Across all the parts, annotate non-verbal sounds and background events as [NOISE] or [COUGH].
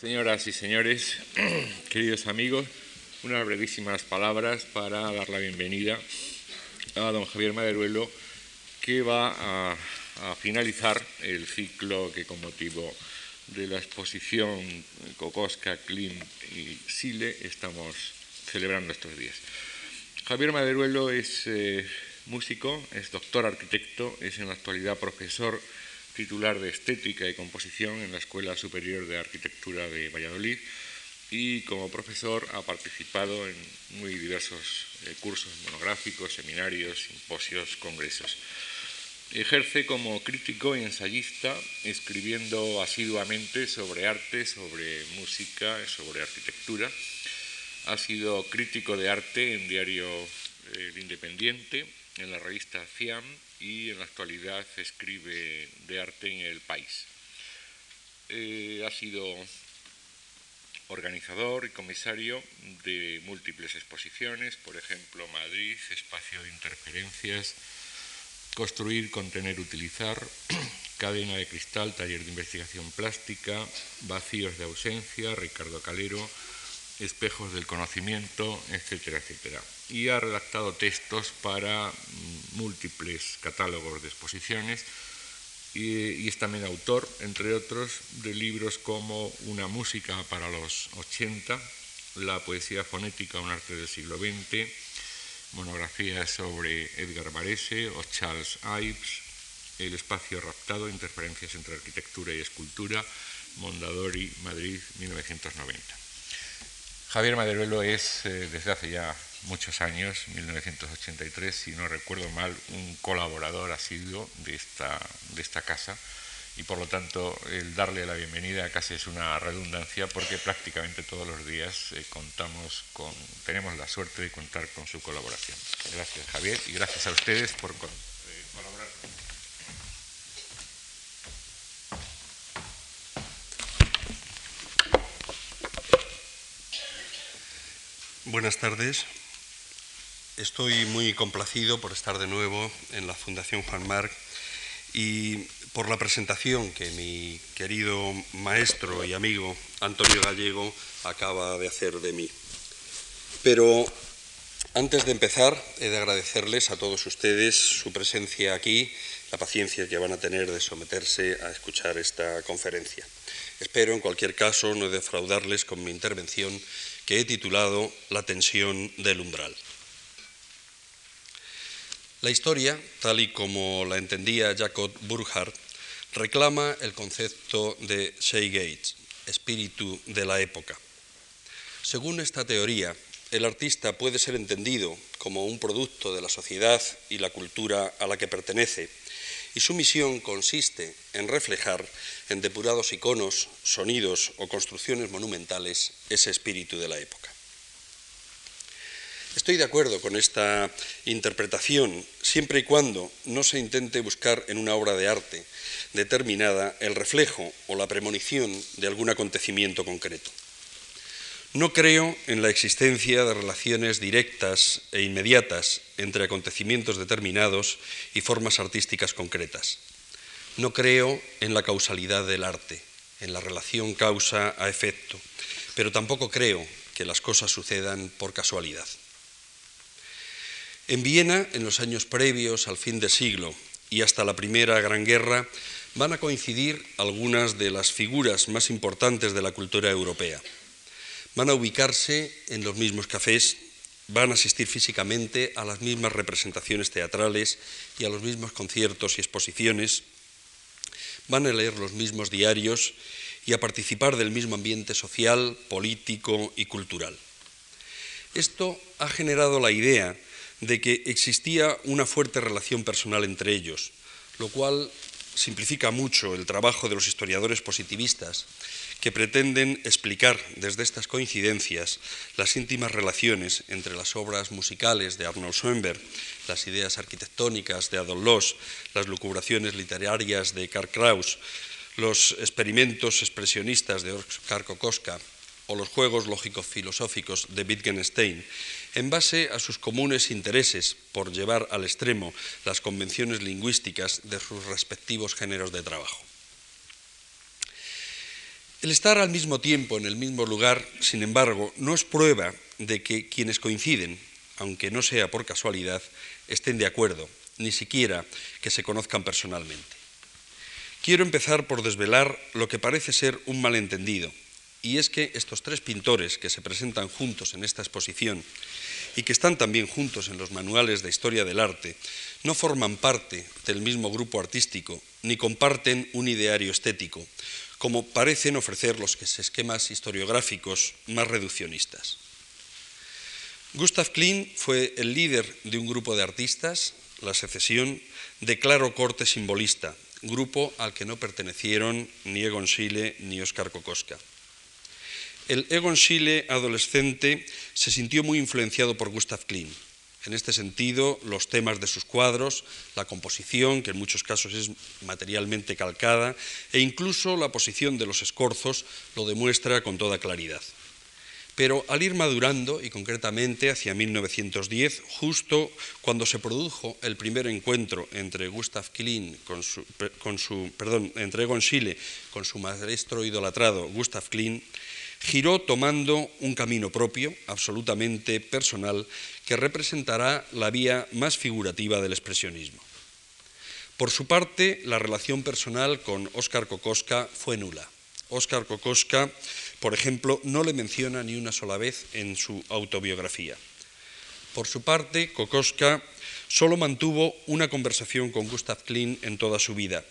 Señoras y señores, [CLEARS THROAT] queridos amigos, unas brevísimas palabras para dar la bienvenida a don Javier Maderuelo, que va a, finalizar el ciclo que con motivo de la exposición Cocosca, Klim y Sile estamos celebrando estos días. Javier Maderuelo es eh, músico, es doctor arquitecto, es en la actualidad profesor titular de Estética y Composición en la Escuela Superior de Arquitectura de Valladolid y como profesor ha participado en muy diversos eh, cursos monográficos, seminarios, simposios, congresos. Ejerce como crítico y ensayista, escribiendo asiduamente sobre arte, sobre música, sobre arquitectura. Ha sido crítico de arte en Diario El Independiente, en la revista CIAM y en la actualidad escribe de arte en El País. Eh, ha sido organizador y comisario de múltiples exposiciones, por ejemplo, Madrid, Espacio de Interferencias, Construir, Contener, Utilizar, [CLEARS THROAT] Cadena de Cristal, Taller de Investigación Plástica, Vacíos de Ausencia, Ricardo Calero, Espejos del Conocimiento, etcétera, etcétera. Y ha redactado textos para mm, múltiples catálogos de exposiciones y, es también autor, entre otros, de libros como Una música para los 80, La poesía fonética, un arte del siglo XX, monografías sobre Edgar Varese o Charles Ives, El espacio raptado, interferencias entre arquitectura y escultura, Mondadori, Madrid, 1990. Javier Maderuelo es, eh, desde hace ya muchos años, 1983, si no recuerdo mal, un colaborador asiduo de esta, de esta casa y por lo tanto el darle la bienvenida casi es una redundancia porque prácticamente todos los días eh, contamos con, tenemos la suerte de contar con su colaboración. Gracias Javier y gracias a ustedes por eh, colaborar. Buenas tardes. Estoy muy complacido por estar de nuevo en la Fundación Juan Marc y por la presentación que mi querido maestro y amigo Antonio Gallego acaba de hacer de mí. Pero antes de empezar, he de agradecerles a todos ustedes su presencia aquí, la paciencia que van a tener de someterse a escuchar esta conferencia. Espero, en cualquier caso, no defraudarles con mi intervención que he titulado La tensión del umbral. La historia, tal y como la entendía Jacob Burckhardt, reclama el concepto de Gates, espíritu de la época. Según esta teoría, el artista puede ser entendido como un producto de la sociedad y la cultura a la que pertenece, y su misión consiste en reflejar en depurados iconos, sonidos o construcciones monumentales ese espíritu de la época. Estoy de acuerdo con esta interpretación siempre y cuando no se intente buscar en una obra de arte determinada el reflejo o la premonición de algún acontecimiento concreto. No creo en la existencia de relaciones directas e inmediatas entre acontecimientos determinados y formas artísticas concretas. No creo en la causalidad del arte, en la relación causa a efecto, pero tampoco creo que las cosas sucedan por casualidad. En Viena, en los años previos al fin de siglo y hasta la Primera Gran Guerra, van a coincidir algunas de las figuras más importantes de la cultura europea. Van a ubicarse en los mismos cafés, van a asistir físicamente a las mismas representaciones teatrales y a los mismos conciertos y exposiciones, van a leer los mismos diarios y a participar del mismo ambiente social, político y cultural. Esto ha generado la idea de que existía una fuerte relación personal entre ellos, lo cual simplifica mucho el trabajo de los historiadores positivistas que pretenden explicar desde estas coincidencias las íntimas relaciones entre las obras musicales de Arnold Schoenberg, las ideas arquitectónicas de Adolf Loos, las lucubraciones literarias de Karl Kraus, los experimentos expresionistas de Oskar Kokoschka o los juegos lógico-filosóficos de Wittgenstein, en base a sus comunes intereses por llevar al extremo las convenciones lingüísticas de sus respectivos géneros de trabajo. El estar al mismo tiempo en el mismo lugar, sin embargo, no es prueba de que quienes coinciden, aunque no sea por casualidad, estén de acuerdo, ni siquiera que se conozcan personalmente. Quiero empezar por desvelar lo que parece ser un malentendido, y es que estos tres pintores que se presentan juntos en esta exposición y que están también juntos en los manuales de historia del arte, no forman parte del mismo grupo artístico ni comparten un ideario estético, como parecen ofrecer los esquemas historiográficos más reduccionistas. Gustav Klein fue el líder de un grupo de artistas, la secesión, de claro corte simbolista, grupo al que no pertenecieron ni Egon Schiele ni Oskar Kokoska. El Egon Schiele adolescente se sintió muy influenciado por Gustav Klein. En este sentido, los temas de sus cuadros, la composición, que en muchos casos es materialmente calcada, e incluso la posición de los escorzos lo demuestra con toda claridad. Pero al ir madurando, y concretamente hacia 1910, justo cuando se produjo el primer encuentro entre Gustav Klein con su, con su perdón, Egon Schiele con su maestro idolatrado Gustav Klein, giró tomando un camino propio, absolutamente personal, que representará la vía más figurativa del expresionismo. Por su parte, la relación personal con Óscar Kokoska fue nula. Óscar Kokoska, por ejemplo, no le menciona ni una sola vez en su autobiografía. Por su parte, Kokoska solo mantuvo una conversación con Gustav Klein en toda su vida,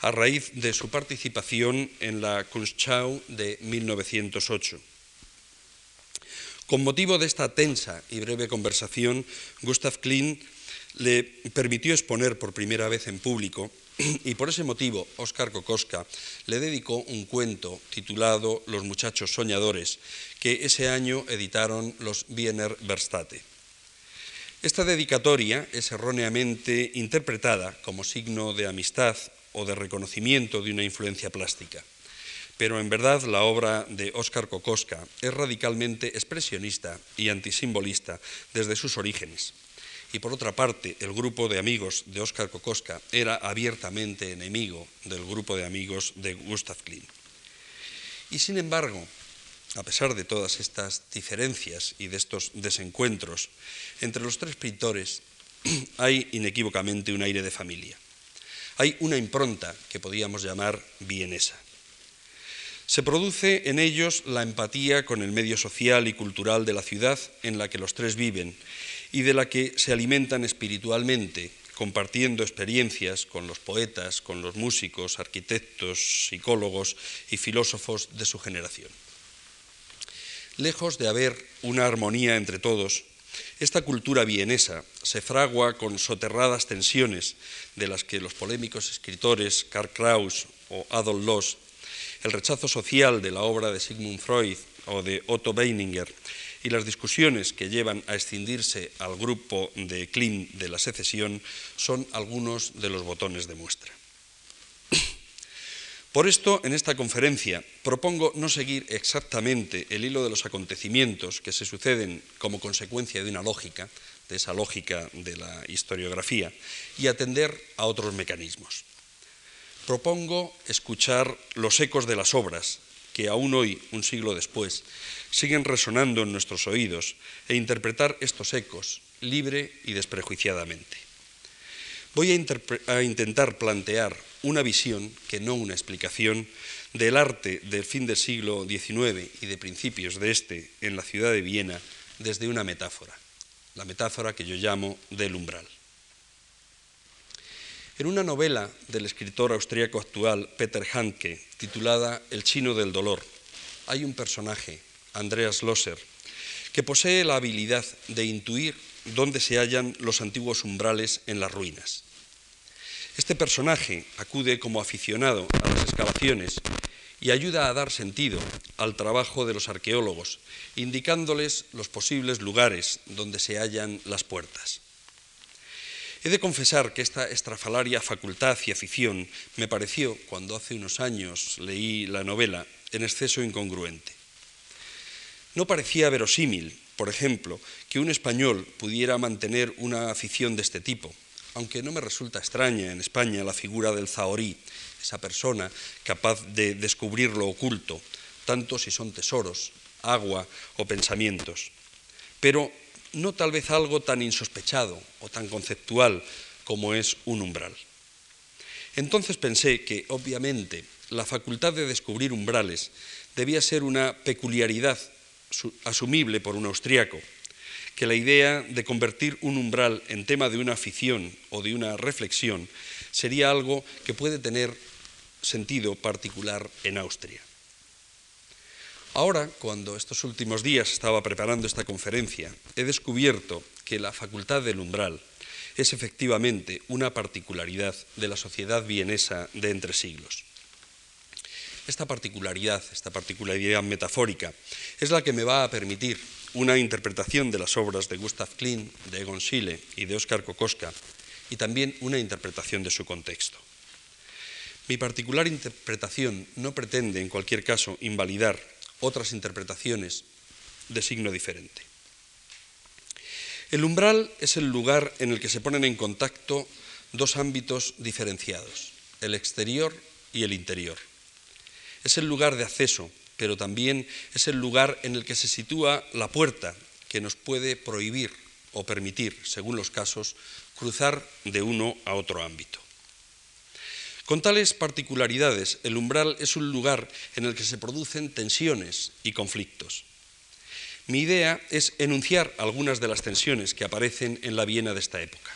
a raíz de su participación en la Kunstschau de 1908. Con motivo de esta tensa y breve conversación, Gustav Klein le permitió exponer por primera vez en público [CLEARS THROAT] y por ese motivo Óscar Kokoska le dedicó un cuento titulado Los muchachos soñadores, que ese año editaron los Wiener Verstate. Esta dedicatoria es erróneamente interpretada como signo de amistad o de reconocimiento de una influencia plástica. Pero en verdad la obra de Óscar Kokoska es radicalmente expresionista y antisimbolista desde sus orígenes. Y por otra parte, el grupo de amigos de Óscar Kokoska era abiertamente enemigo del grupo de amigos de Gustav Klein. Y sin embargo, a pesar de todas estas diferencias y de estos desencuentros, entre los tres pintores [CLEARS THROAT] hay inequívocamente un aire de familia. Hay una impronta que podríamos llamar vienesa. Se produce en ellos la empatía con el medio social y cultural de la ciudad en la que los tres viven y de la que se alimentan espiritualmente, compartiendo experiencias con los poetas, con los músicos, arquitectos, psicólogos y filósofos de su generación. Lejos de haber una armonía entre todos, esta cultura vienesa se fragua con soterradas tensiones de las que los polémicos escritores Karl Kraus o Adolf Loos, el rechazo social de la obra de Sigmund Freud o de Otto Weininger y las discusiones que llevan a escindirse al grupo de Klein de la secesión son algunos de los botones de muestra. Por esto, en esta conferencia propongo no seguir exactamente el hilo de los acontecimientos que se suceden como consecuencia de una lógica, de esa lógica de la historiografía, y atender a otros mecanismos. Propongo escuchar los ecos de las obras que aún hoy, un siglo después, siguen resonando en nuestros oídos e interpretar estos ecos libre y desprejuiciadamente. Voy a, a intentar plantear una visión, que no una explicación, del arte del fin del siglo XIX y de principios de este en la ciudad de Viena desde una metáfora, la metáfora que yo llamo del umbral. En una novela del escritor austríaco actual Peter Handke, titulada El chino del dolor, hay un personaje, Andreas Loser, que posee la habilidad de intuir dónde se hallan los antiguos umbrales en las ruinas. Este personaje acude como aficionado a las excavaciones y ayuda a dar sentido al trabajo de los arqueólogos, indicándoles los posibles lugares donde se hallan las puertas. He de confesar que esta estrafalaria facultad y afición me pareció, cuando hace unos años leí la novela, en exceso incongruente. No parecía verosímil, por ejemplo, que un español pudiera mantener una afición de este tipo, aunque no me resulta extraña en España la figura del zahorí, esa persona capaz de descubrir lo oculto, tanto si son tesoros, agua o pensamientos. Pero no tal vez algo tan insospechado o tan conceptual como es un umbral. Entonces pensé que, obviamente, la facultad de descubrir umbrales debía ser una peculiaridad asumible por un austriaco, que la idea de convertir un umbral en tema de una afición o de una reflexión sería algo que puede tener sentido particular en Austria. Ahora, cuando estos últimos días estaba preparando esta conferencia, he descubierto que la facultad del umbral es efectivamente una particularidad de la sociedad vienesa de entre siglos. Esta particularidad, esta particularidad metafórica, es la que me va a permitir una interpretación de las obras de Gustav Klein, de Egon Schiele y de Oskar Kokoska, y también una interpretación de su contexto. Mi particular interpretación no pretende, en cualquier caso, invalidar otras interpretaciones de signo diferente. El umbral es el lugar en el que se ponen en contacto dos ámbitos diferenciados, el exterior y el interior. Es el lugar de acceso, pero también es el lugar en el que se sitúa la puerta que nos puede prohibir o permitir, según los casos, cruzar de uno a otro ámbito. Con tales particularidades, el umbral es un lugar en el que se producen tensiones y conflictos. Mi idea es enunciar algunas de las tensiones que aparecen en la Viena de esta época.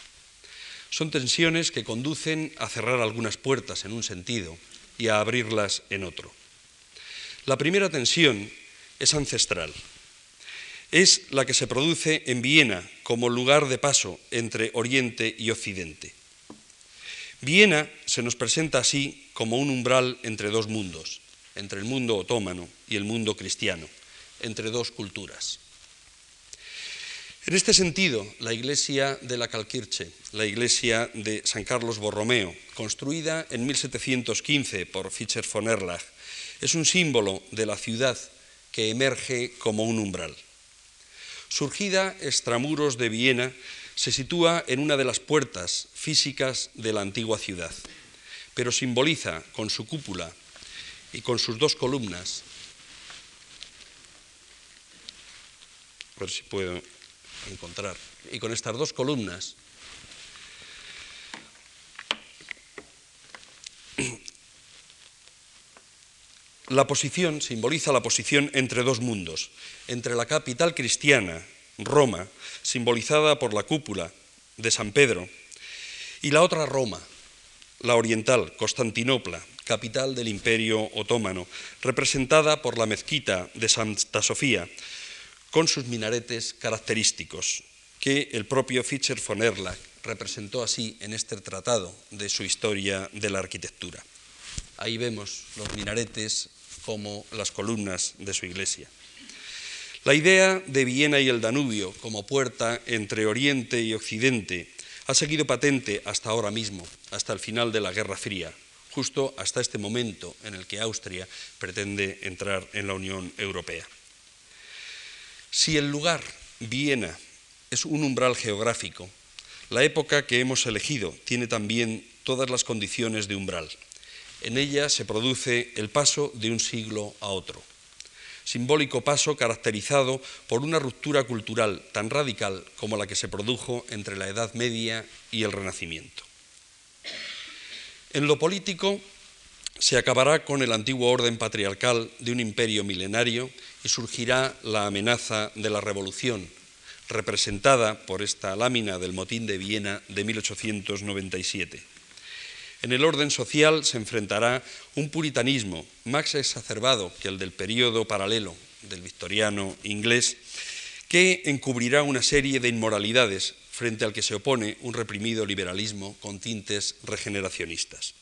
Son tensiones que conducen a cerrar algunas puertas en un sentido y a abrirlas en otro. La primera tensión es ancestral. Es la que se produce en Viena como lugar de paso entre Oriente y Occidente. Viena se nos presenta así como un umbral entre dos mundos, entre el mundo otomano y el mundo cristiano, entre dos culturas. En este sentido, la iglesia de la Calquirche, la iglesia de San Carlos Borromeo, construida en 1715 por Fischer von Erlach, es un símbolo de la ciudad que emerge como un umbral. Surgida extramuros de Viena, se sitúa en una de las puertas físicas de la antigua ciudad, pero simboliza con su cúpula y con sus dos columnas, a ver si puedo encontrar, y con estas dos columnas, la posición simboliza la posición entre dos mundos, entre la capital cristiana Roma, simbolizada por la cúpula de San Pedro, y la otra Roma, la oriental, Constantinopla, capital del imperio otomano, representada por la mezquita de Santa Sofía, con sus minaretes característicos, que el propio Fischer von Erlach representó así en este tratado de su historia de la arquitectura. Ahí vemos los minaretes como las columnas de su iglesia. La idea de Viena y el Danubio como puerta entre Oriente y Occidente ha seguido patente hasta ahora mismo, hasta el final de la Guerra Fría, justo hasta este momento en el que Austria pretende entrar en la Unión Europea. Si el lugar, Viena, es un umbral geográfico, la época que hemos elegido tiene también todas las condiciones de umbral. En ella se produce el paso de un siglo a otro simbólico paso caracterizado por una ruptura cultural tan radical como la que se produjo entre la Edad Media y el Renacimiento. En lo político se acabará con el antiguo orden patriarcal de un imperio milenario y surgirá la amenaza de la revolución, representada por esta lámina del motín de Viena de 1897. En el orden social se enfrentará un puritanismo más exacerbado que el del periodo paralelo del victoriano inglés, que encubrirá una serie de inmoralidades frente al que se opone un reprimido liberalismo con tintes regeneracionistas.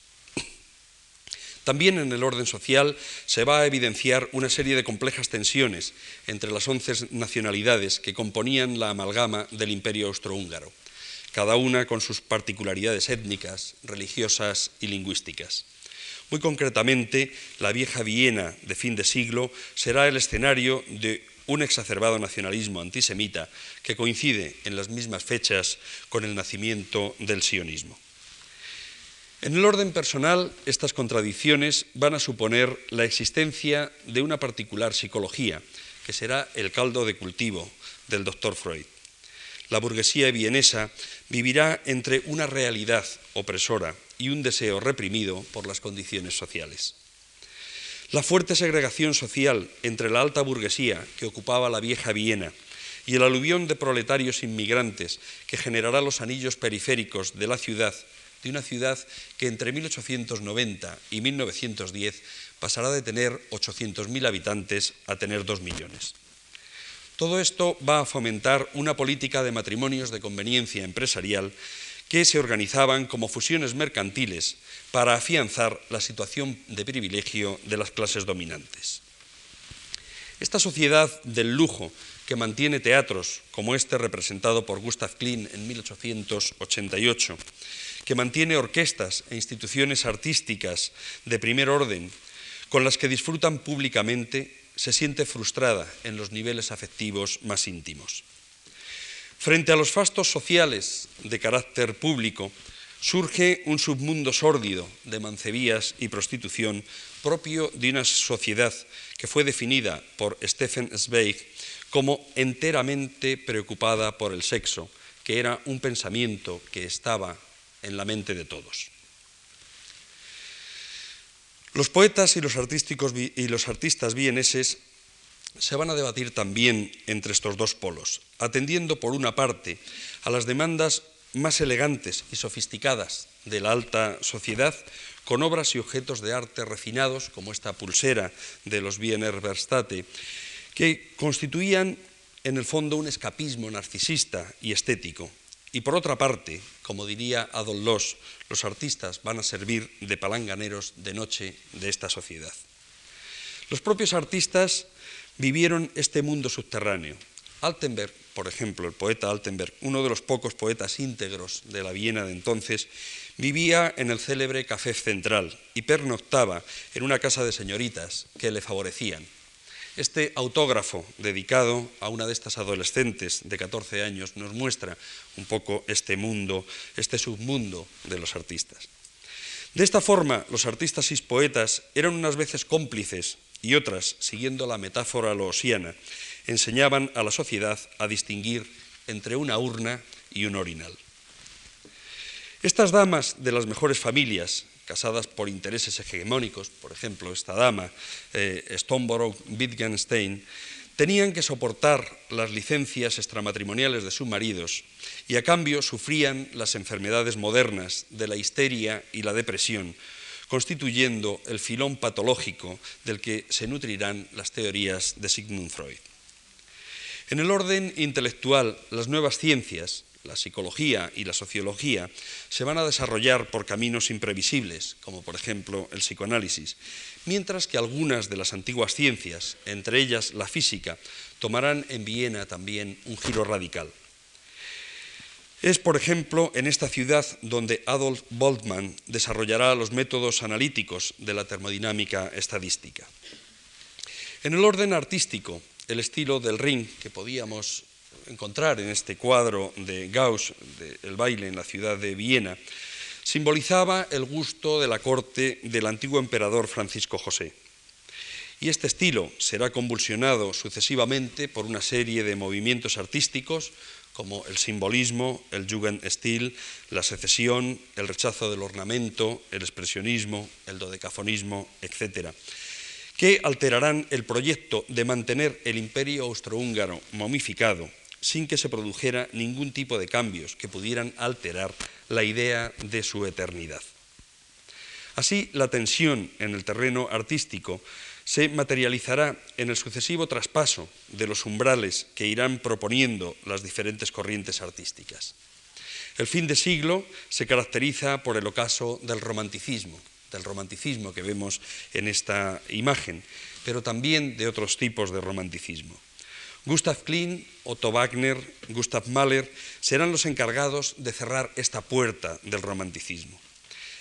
También en el orden social se va a evidenciar una serie de complejas tensiones entre las once nacionalidades que componían la amalgama del imperio austrohúngaro cada una con sus particularidades étnicas, religiosas y lingüísticas. Muy concretamente, la vieja Viena de fin de siglo será el escenario de un exacerbado nacionalismo antisemita que coincide en las mismas fechas con el nacimiento del sionismo. En el orden personal, estas contradicciones van a suponer la existencia de una particular psicología, que será el caldo de cultivo del doctor Freud. La burguesía vienesa vivirá entre una realidad opresora y un deseo reprimido por las condiciones sociales. La fuerte segregación social entre la alta burguesía que ocupaba la vieja Viena y el aluvión de proletarios inmigrantes que generará los anillos periféricos de la ciudad de una ciudad que entre 1890 y 1910 pasará de tener 800.000 habitantes a tener 2 millones. Todo esto va a fomentar una política de matrimonios de conveniencia empresarial que se organizaban como fusiones mercantiles para afianzar la situación de privilegio de las clases dominantes. Esta sociedad del lujo que mantiene teatros como este representado por Gustav Klein en 1888, que mantiene orquestas e instituciones artísticas de primer orden con las que disfrutan públicamente, se siente frustrada en los niveles afectivos más íntimos. Frente a los fastos sociales de carácter público, surge un submundo sórdido de mancebías y prostitución propio de una sociedad que fue definida por Stephen Zweig como enteramente preocupada por el sexo, que era un pensamiento que estaba en la mente de todos. Los poetas y los, y los artistas vieneses se van a debatir también entre estos dos polos, atendiendo por una parte a las demandas más elegantes y sofisticadas de la alta sociedad, con obras y objetos de arte refinados, como esta pulsera de los Wiener Verstate, que constituían en el fondo un escapismo narcisista y estético, y por otra parte, como diría Adolf Loss, los artistas van a servir de palanganeros de noche de esta sociedad. Los propios artistas vivieron este mundo subterráneo. Altenberg, por ejemplo, el poeta Altenberg, uno de los pocos poetas íntegros de la Viena de entonces, vivía en el célebre Café Central y pernoctaba en una casa de señoritas que le favorecían. Este autógrafo dedicado a una de estas adolescentes de 14 años nos muestra un poco este mundo, este submundo de los artistas. De esta forma, los artistas y poetas eran unas veces cómplices y otras, siguiendo la metáfora loosiana, enseñaban a la sociedad a distinguir entre una urna y un orinal. Estas damas de las mejores familias, casadas por intereses hegemónicos, por ejemplo, esta dama, eh, Stoneborough Wittgenstein, tenían que soportar las licencias extramatrimoniales de sus maridos y a cambio sufrían las enfermedades modernas de la histeria y la depresión, constituyendo el filón patológico del que se nutrirán las teorías de Sigmund Freud. En el orden intelectual, las nuevas ciencias, la psicología y la sociología se van a desarrollar por caminos imprevisibles, como por ejemplo el psicoanálisis, mientras que algunas de las antiguas ciencias, entre ellas la física, tomarán en Viena también un giro radical. Es, por ejemplo, en esta ciudad donde Adolf Boltzmann desarrollará los métodos analíticos de la termodinámica estadística. En el orden artístico, el estilo del ring que podíamos encontrar en este cuadro de Gauss, del baile en la ciudad de Viena, simbolizaba el gusto de la corte del antiguo emperador Francisco José. Y este estilo será convulsionado sucesivamente por una serie de movimientos artísticos como el simbolismo, el Jugendstil, la secesión, el rechazo del ornamento, el expresionismo, el dodecafonismo, etc., que alterarán el proyecto de mantener el imperio austrohúngaro momificado sin que se produjera ningún tipo de cambios que pudieran alterar la idea de su eternidad. Así, la tensión en el terreno artístico se materializará en el sucesivo traspaso de los umbrales que irán proponiendo las diferentes corrientes artísticas. El fin de siglo se caracteriza por el ocaso del romanticismo, del romanticismo que vemos en esta imagen, pero también de otros tipos de romanticismo. Gustav Klein, Otto Wagner, Gustav Mahler serán los encargados de cerrar esta puerta del romanticismo.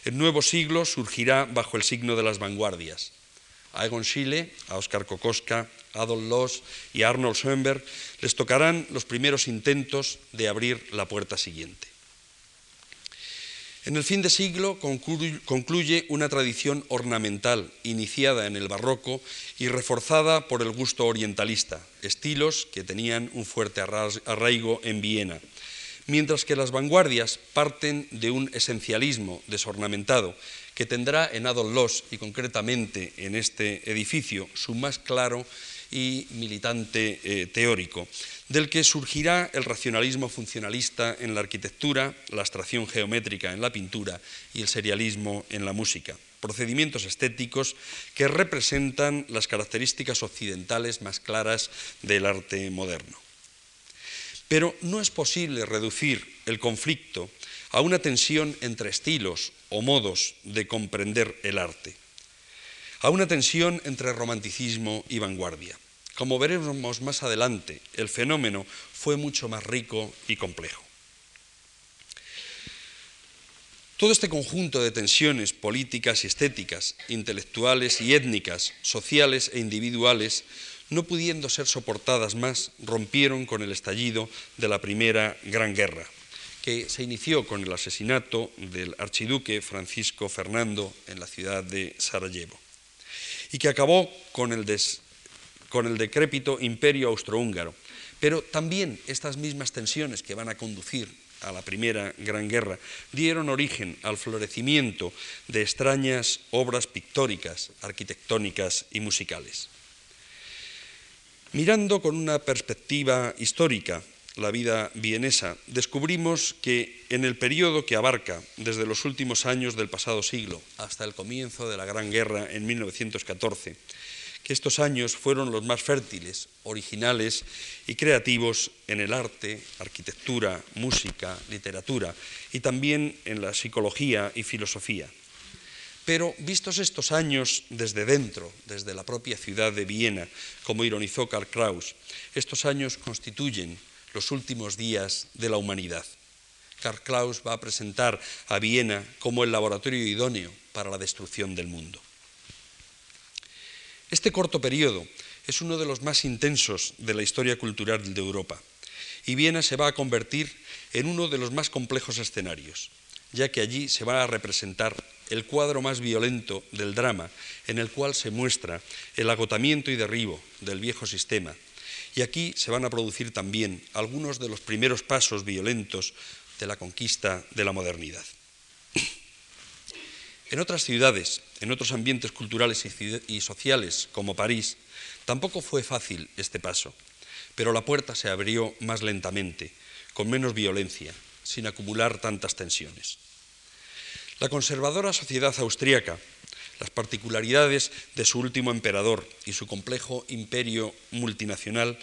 El nuevo siglo surgirá bajo el signo de las vanguardias. A Egon Schiele, a Oskar Kokoschka, Adolf Loos y Arnold Schoenberg, les tocarán los primeros intentos de abrir la puerta siguiente. En el fin de siglo concluye una tradición ornamental iniciada en el barroco y reforzada por el gusto orientalista, estilos que tenían un fuerte arraigo en Viena, mientras que las vanguardias parten de un esencialismo desornamentado que tendrá en Adolf Loos y concretamente en este edificio su más claro y militante eh, teórico, del que surgirá el racionalismo funcionalista en la arquitectura, la abstracción geométrica en la pintura y el serialismo en la música, procedimientos estéticos que representan las características occidentales más claras del arte moderno. Pero no es posible reducir el conflicto a una tensión entre estilos o modos de comprender el arte, a una tensión entre romanticismo y vanguardia. Como veremos más adelante, el fenómeno fue mucho más rico y complejo. Todo este conjunto de tensiones políticas y estéticas, intelectuales y étnicas, sociales e individuales, no pudiendo ser soportadas más, rompieron con el estallido de la Primera Gran Guerra, que se inició con el asesinato del archiduque Francisco Fernando en la ciudad de Sarajevo y que acabó con el des con el decrépito imperio austrohúngaro. Pero también estas mismas tensiones que van a conducir a la Primera Gran Guerra dieron origen al florecimiento de extrañas obras pictóricas, arquitectónicas y musicales. Mirando con una perspectiva histórica la vida vienesa, descubrimos que en el periodo que abarca desde los últimos años del pasado siglo hasta el comienzo de la Gran Guerra en 1914, que estos años fueron los más fértiles, originales y creativos en el arte, arquitectura, música, literatura y también en la psicología y filosofía. Pero vistos estos años desde dentro, desde la propia ciudad de Viena, como ironizó Karl Kraus, estos años constituyen los últimos días de la humanidad. Karl Kraus va a presentar a Viena como el laboratorio idóneo para la destrucción del mundo. Este corto periodo es uno de los más intensos de la historia cultural de Europa y Viena se va a convertir en uno de los más complejos escenarios, ya que allí se va a representar el cuadro más violento del drama en el cual se muestra el agotamiento y derribo del viejo sistema. Y aquí se van a producir también algunos de los primeros pasos violentos de la conquista de la modernidad. En otras ciudades, en otros ambientes culturales y sociales, como París, tampoco fue fácil este paso, pero la puerta se abrió más lentamente, con menos violencia, sin acumular tantas tensiones. La conservadora sociedad austríaca, las particularidades de su último emperador y su complejo imperio multinacional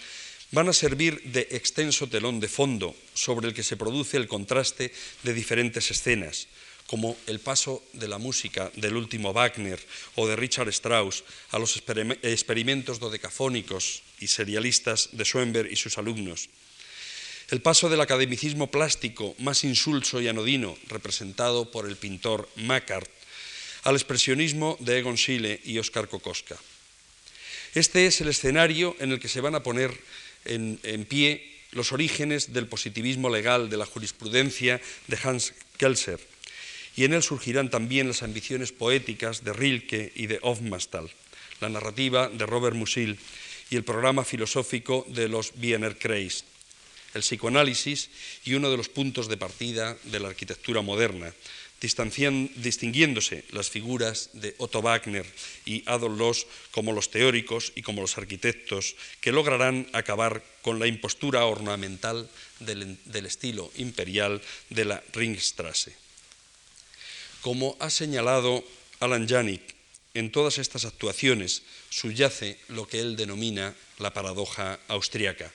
van a servir de extenso telón de fondo sobre el que se produce el contraste de diferentes escenas, como el paso de la música del último Wagner o de Richard Strauss a los experimentos dodecafónicos y serialistas de Schoenberg y sus alumnos. El paso del academicismo plástico más insulso y anodino, representado por el pintor Macart, al expresionismo de Egon Schiele y Oskar Kokoska. Este es el escenario en el que se van a poner en, en pie los orígenes del positivismo legal de la jurisprudencia de Hans Kelser, y en él surgirán también las ambiciones poéticas de Rilke y de Hofmannsthal, la narrativa de Robert Musil y el programa filosófico de los Wiener Kreis, el psicoanálisis y uno de los puntos de partida de la arquitectura moderna, distinguiéndose las figuras de Otto Wagner y Adolf Loos como los teóricos y como los arquitectos que lograrán acabar con la impostura ornamental del, del estilo imperial de la Ringstrasse. Como ha señalado Alan Janik, en todas estas actuaciones subyace lo que él denomina la paradoja austriaca,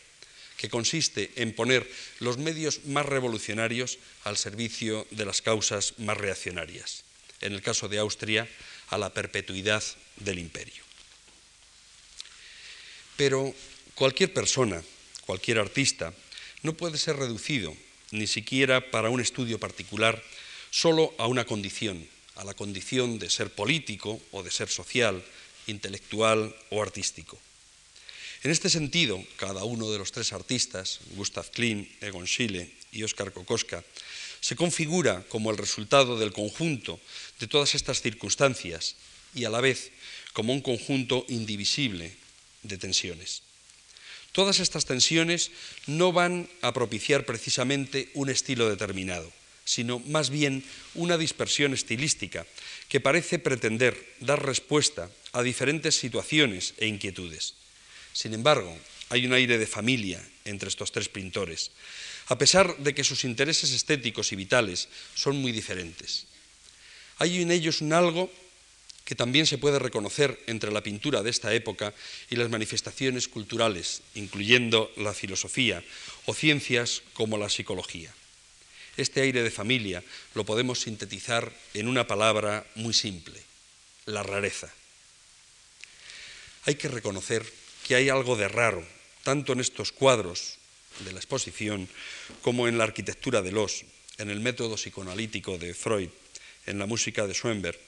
que consiste en poner los medios más revolucionarios al servicio de las causas más reaccionarias. En el caso de Austria, a la perpetuidad del imperio. Pero cualquier persona, cualquier artista, no puede ser reducido, ni siquiera para un estudio particular, solo a una condición, a la condición de ser político o de ser social, intelectual o artístico. En este sentido, cada uno de los tres artistas, Gustav Klein, Egon Schiele y Oskar Kokoska, se configura como el resultado del conjunto de todas estas circunstancias y a la vez como un conjunto indivisible de tensiones. Todas estas tensiones no van a propiciar precisamente un estilo determinado, sino más bien una dispersión estilística que parece pretender dar respuesta a diferentes situaciones e inquietudes. Sin embargo, hay un aire de familia entre estos tres pintores, a pesar de que sus intereses estéticos y vitales son muy diferentes. Hay en ellos un algo que también se puede reconocer entre la pintura de esta época y las manifestaciones culturales, incluyendo la filosofía o ciencias como la psicología. Este aire de familia lo podemos sintetizar en una palabra muy simple, la rareza. Hay que reconocer que hay algo de raro, tanto en estos cuadros de la exposición como en la arquitectura de Los, en el método psicoanalítico de Freud, en la música de Schoenberg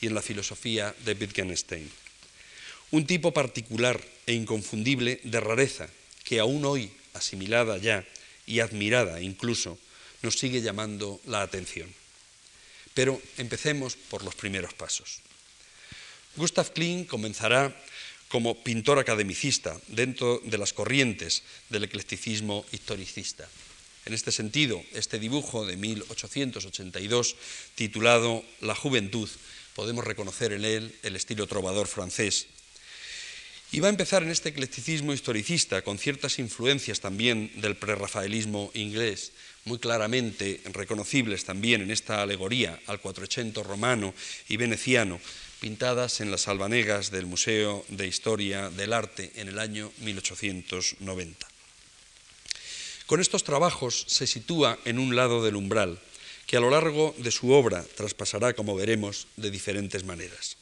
y en la filosofía de Wittgenstein. Un tipo particular e inconfundible de rareza que aún hoy, asimilada ya y admirada incluso, nos sigue llamando la atención. Pero empecemos por los primeros pasos. Gustav Kling comenzará como pintor academicista dentro de las corrientes del eclecticismo historicista. En este sentido, este dibujo de 1882, titulado La juventud, podemos reconocer en él el estilo trovador francés. Y va a empezar en este eclecticismo historicista con ciertas influencias también del prerrafaelismo inglés, muy claramente reconocibles también en esta alegoría al cuatrocento romano y veneciano, pintadas en las albanegas del Museo de Historia del Arte en el año 1890. Con estos trabajos se sitúa en un lado del umbral, que a lo largo de su obra traspasará, como veremos, de diferentes maneras.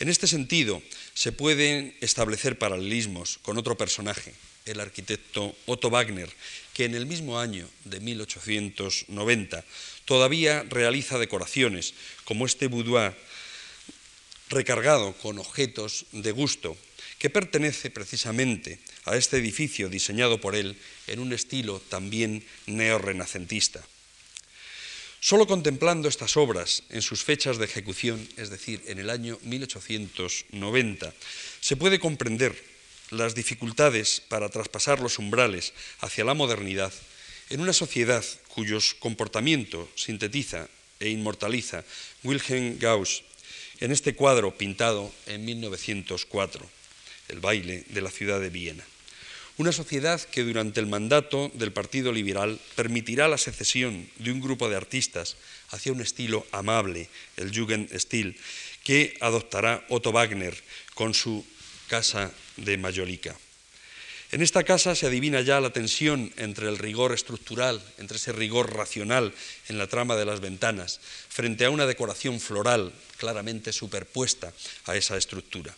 En este sentido, se pueden establecer paralelismos con otro personaje, el arquitecto Otto Wagner, que en el mismo año de 1890 todavía realiza decoraciones como este boudoir recargado con objetos de gusto, que pertenece precisamente a este edificio diseñado por él en un estilo también neorrenacentista. Solo contemplando estas obras en sus fechas de ejecución, es decir, en el año 1890, se puede comprender las dificultades para traspasar los umbrales hacia la modernidad en una sociedad cuyos comportamiento sintetiza e inmortaliza Wilhelm Gauss en este cuadro pintado en 1904, el baile de la ciudad de Viena. Una sociedad que durante el mandato del Partido Liberal permitirá la secesión de un grupo de artistas hacia un estilo amable, el Jugendstil, que adoptará Otto Wagner con su Casa de Mayolica. En esta casa se adivina ya la tensión entre el rigor estructural, entre ese rigor racional en la trama de las ventanas, frente a una decoración floral claramente superpuesta a esa estructura.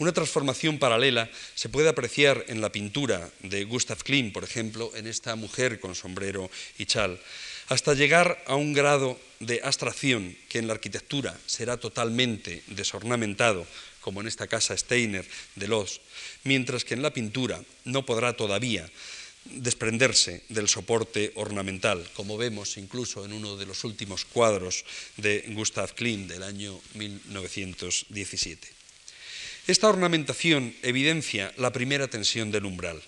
Una transformación paralela se puede apreciar en la pintura de Gustav Klimt, por ejemplo, en esta mujer con sombrero y chal, hasta llegar a un grado de abstracción que en la arquitectura será totalmente desornamentado, como en esta casa Steiner de Los, mientras que en la pintura no podrá todavía desprenderse del soporte ornamental, como vemos incluso en uno de los últimos cuadros de Gustav Klimt del año 1917. Esta ornamentación evidencia la primera tensión del umbral,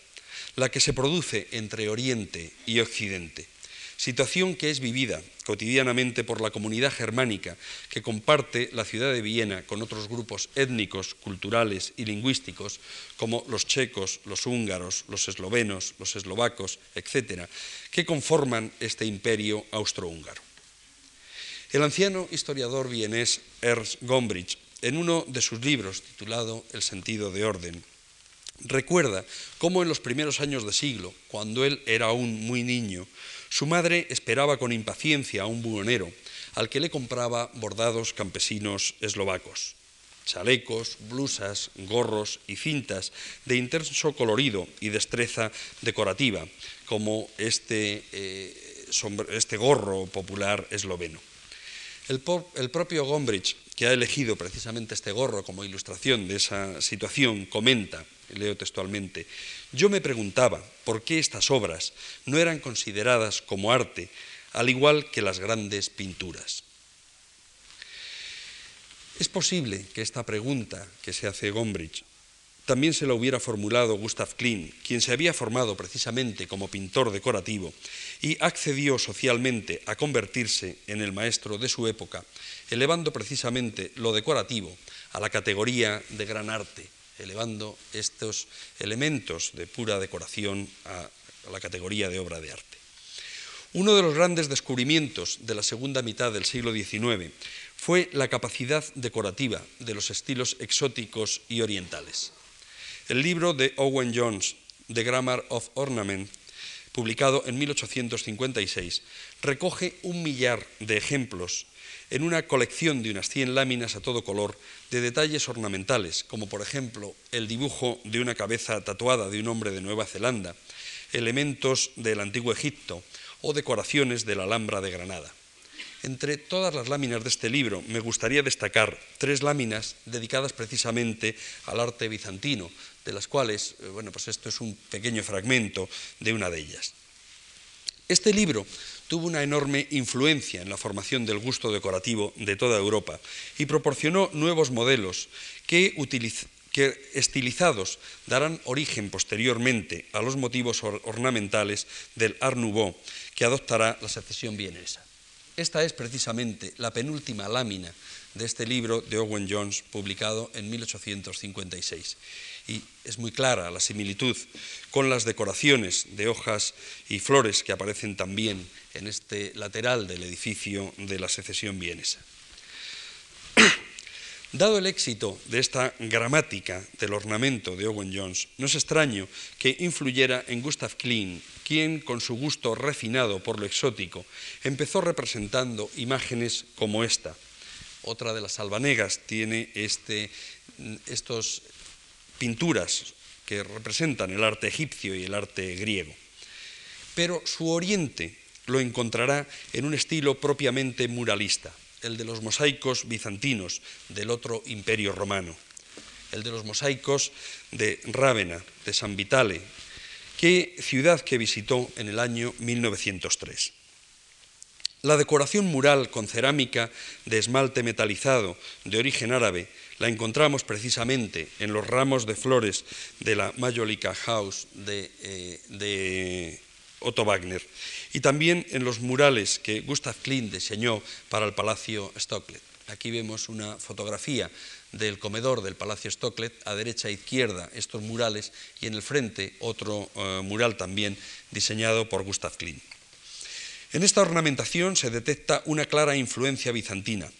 la que se produce entre Oriente y Occidente, situación que es vivida cotidianamente por la comunidad germánica que comparte la ciudad de Viena con otros grupos étnicos, culturales y lingüísticos como los checos, los húngaros, los eslovenos, los eslovacos, etc., que conforman este imperio austrohúngaro. El anciano historiador vienés Ernst Gombrich en uno de sus libros titulado El sentido de orden, recuerda cómo en los primeros años de siglo, cuando él era aún muy niño, su madre esperaba con impaciencia a un buhonero al que le compraba bordados campesinos eslovacos, chalecos, blusas, gorros y cintas de intenso colorido y destreza decorativa, como este, eh, este gorro popular esloveno. El, el propio Gombrich que ha elegido precisamente este gorro como ilustración de esa situación, comenta leo textualmente, yo me preguntaba por qué estas obras no eran consideradas como arte, al igual que las grandes pinturas. Es posible que esta pregunta que se hace Gombrich también se la hubiera formulado Gustav Kling, quien se había formado precisamente como pintor decorativo y accedió socialmente a convertirse en el maestro de su época, elevando precisamente lo decorativo a la categoría de gran arte, elevando estos elementos de pura decoración a la categoría de obra de arte. Uno de los grandes descubrimientos de la segunda mitad del siglo XIX fue la capacidad decorativa de los estilos exóticos y orientales. El libro de Owen Jones, The Grammar of Ornament, publicado en 1856, recoge un millar de ejemplos en una colección de unas 100 láminas a todo color de detalles ornamentales, como por ejemplo el dibujo de una cabeza tatuada de un hombre de Nueva Zelanda, elementos del antiguo Egipto o decoraciones de la Alhambra de Granada. Entre todas las láminas de este libro me gustaría destacar tres láminas dedicadas precisamente al arte bizantino, de las cuales, eh, bueno, pues esto es un pequeño fragmento de una de ellas. Este libro tuvo una enorme influencia en la formación del gusto decorativo de toda Europa y proporcionó nuevos modelos que, estilizados darán origen posteriormente a los motivos ornamentales del Art Nouveau que adoptará la secesión vienesa. Esta es precisamente la penúltima lámina de este libro de Owen Jones, publicado en 1856. Y es muy clara la similitud con las decoraciones de hojas y flores que aparecen también en este lateral del edificio de la secesión vienesa. [CLEARS THROAT] Dado el éxito de esta gramática del ornamento de Owen Jones, no es extraño que influyera en Gustav Kling, quien, con su gusto refinado por lo exótico, empezó representando imágenes como esta. Otra de las albanegas tiene este, estos pinturas que representan el arte egipcio y el arte griego. Pero su oriente lo encontrará en un estilo propiamente muralista el de los mosaicos bizantinos del otro imperio romano, el de los mosaicos de Rávena, de San Vitale, que ciudad que visitó en el año 1903. La decoración mural con cerámica de esmalte metalizado de origen árabe la encontramos precisamente en los ramos de flores de la Majolica House de, eh, de Otto Wagner y también en los murales que Gustav Klimt diseñó para el Palacio Stocklet. Aquí vemos una fotografía del comedor del Palacio Stocklet, a derecha e izquierda estos murales y en el frente otro eh, mural también diseñado por Gustav Klimt. En esta ornamentación se detecta una clara influencia bizantina,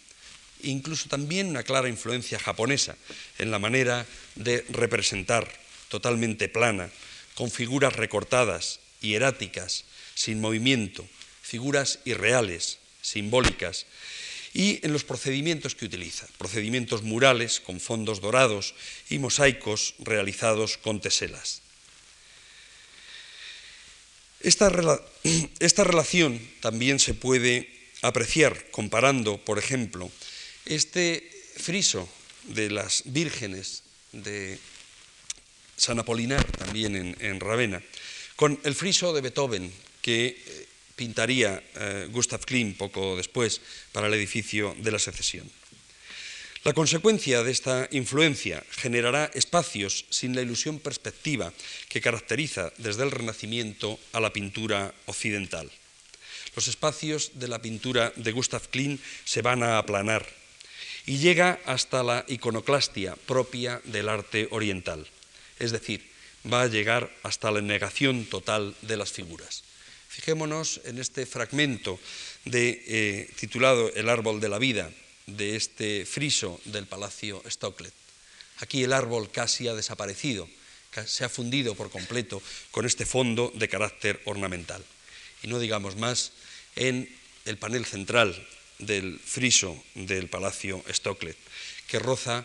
incluso también una clara influencia japonesa en la manera de representar totalmente plana, con figuras recortadas, hieráticas, sin movimiento, figuras irreales, simbólicas, y en los procedimientos que utiliza, procedimientos murales con fondos dorados y mosaicos realizados con teselas. Esta, [CLEARS THROAT] esta relación también se puede apreciar comparando, por ejemplo, este friso de las vírgenes de San Apolinar, también en, en Ravenna, con el friso de Beethoven, que eh, pintaría eh, Gustav Klimt poco después para el edificio de la secesión. La consecuencia de esta influencia generará espacios sin la ilusión perspectiva que caracteriza desde el Renacimiento a la pintura occidental. Los espacios de la pintura de Gustav Klimt se van a aplanar y llega hasta la iconoclastia propia del arte oriental, es decir, va a llegar hasta la negación total de las figuras. Fijémonos en este fragmento eh, titulado El árbol de la vida, de este friso del Palacio Stocklet. Aquí el árbol casi ha desaparecido, se ha fundido por completo con este fondo de carácter ornamental. Y no digamos más en el panel central del friso del Palacio Stocklet, que roza,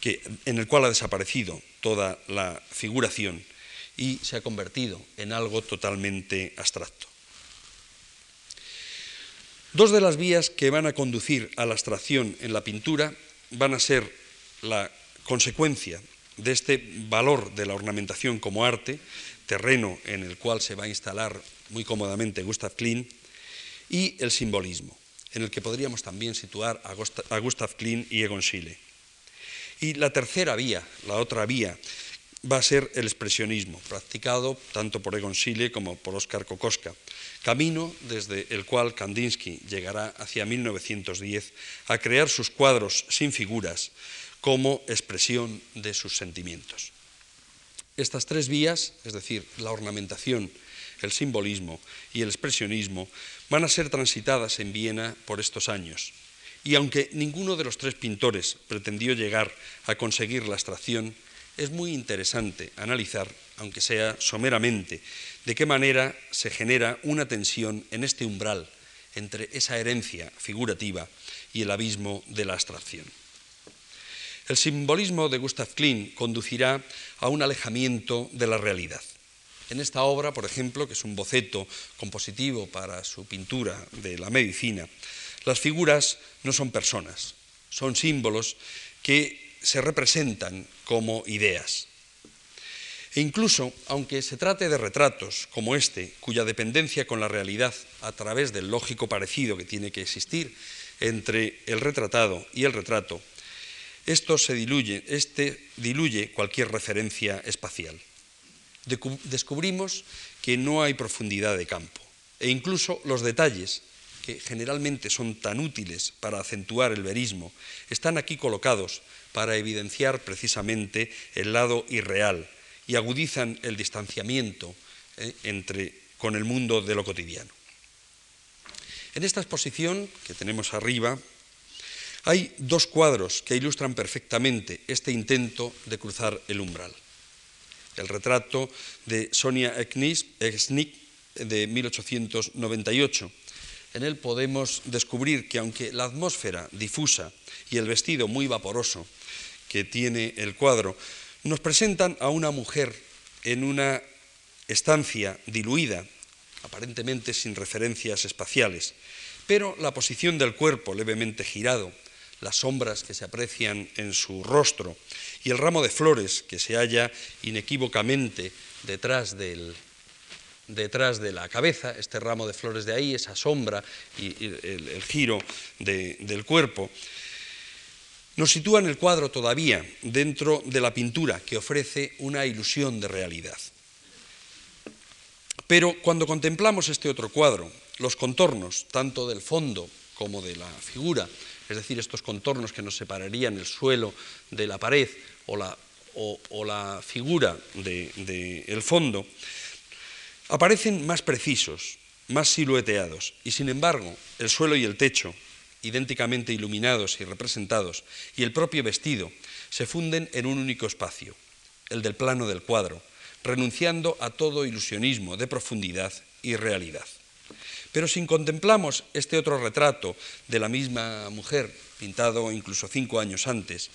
que, en el cual ha desaparecido toda la figuración y se ha convertido en algo totalmente abstracto. Dos de las vías que van a conducir a la abstracción en la pintura van a ser la consecuencia de este valor de la ornamentación como arte, terreno en el cual se va a instalar muy cómodamente Gustav Klimt, y el simbolismo, en el que podríamos también situar a Gustav Klimt y Egon Schiele. Y la tercera vía, la otra vía, va a ser el expresionismo, practicado tanto por Egon Schiele como por Oskar Kokoska, camino desde el cual Kandinsky llegará hacia 1910 a crear sus cuadros sin figuras como expresión de sus sentimientos. Estas tres vías, es decir, la ornamentación, el simbolismo y el expresionismo, van a ser transitadas en Viena por estos años. Y aunque ninguno de los tres pintores pretendió llegar a conseguir la abstracción, es muy interesante analizar, aunque sea someramente, de qué manera se genera una tensión en este umbral entre esa herencia figurativa y el abismo de la abstracción. El simbolismo de Gustav Klimt conducirá a un alejamiento de la realidad. En esta obra, por ejemplo, que es un boceto compositivo para su pintura de la medicina, las figuras no son personas, son símbolos que se representan como ideas. E incluso, aunque se trate de retratos como este, cuya dependencia con la realidad a través del lógico parecido que tiene que existir entre el retratado y el retrato, esto se diluye, este diluye cualquier referencia espacial. Descubrimos que no hay profundidad de campo e incluso los detalles que generalmente son tan útiles para acentuar el verismo, están aquí colocados para evidenciar precisamente el lado irreal y agudizan el distanciamiento eh, entre, con el mundo de lo cotidiano. En esta exposición que tenemos arriba hay dos cuadros que ilustran perfectamente este intento de cruzar el umbral. El retrato de Sonia Exnik de 1898 en él podemos descubrir que aunque la atmósfera difusa y el vestido muy vaporoso que tiene el cuadro, nos presentan a una mujer en una estancia diluida, aparentemente sin referencias espaciales, pero la posición del cuerpo levemente girado, las sombras que se aprecian en su rostro y el ramo de flores que se halla inequívocamente detrás del, detrás de la cabeza, este ramo de flores de ahí, esa sombra y, el, giro del cuerpo, nos sitúa en el cuadro todavía dentro de la pintura que ofrece una ilusión de realidad. Pero cuando contemplamos este otro cuadro, los contornos, tanto del fondo como de la figura, es decir, estos contornos que nos separarían el suelo de la pared o la, figura del fondo, aparecen más precisos, más silueteados, y sin embargo el suelo y el techo, idénticamente iluminados y representados, y el propio vestido, se funden en un único espacio, el del plano del cuadro, renunciando a todo ilusionismo de profundidad y realidad. Pero si contemplamos este otro retrato de la misma mujer, pintado incluso cinco años antes,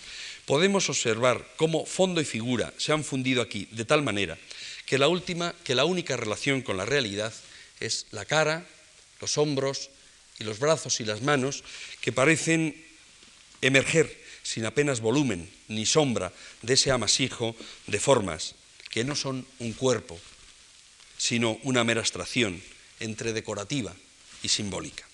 podemos observar cómo fondo y figura se han fundido aquí de tal manera que la, última, que la única relación con la realidad es la cara, los hombros y los brazos y las manos que parecen emerger sin apenas volumen ni sombra de ese amasijo de formas que no son un cuerpo, sino una mera abstracción entre decorativa y simbólica.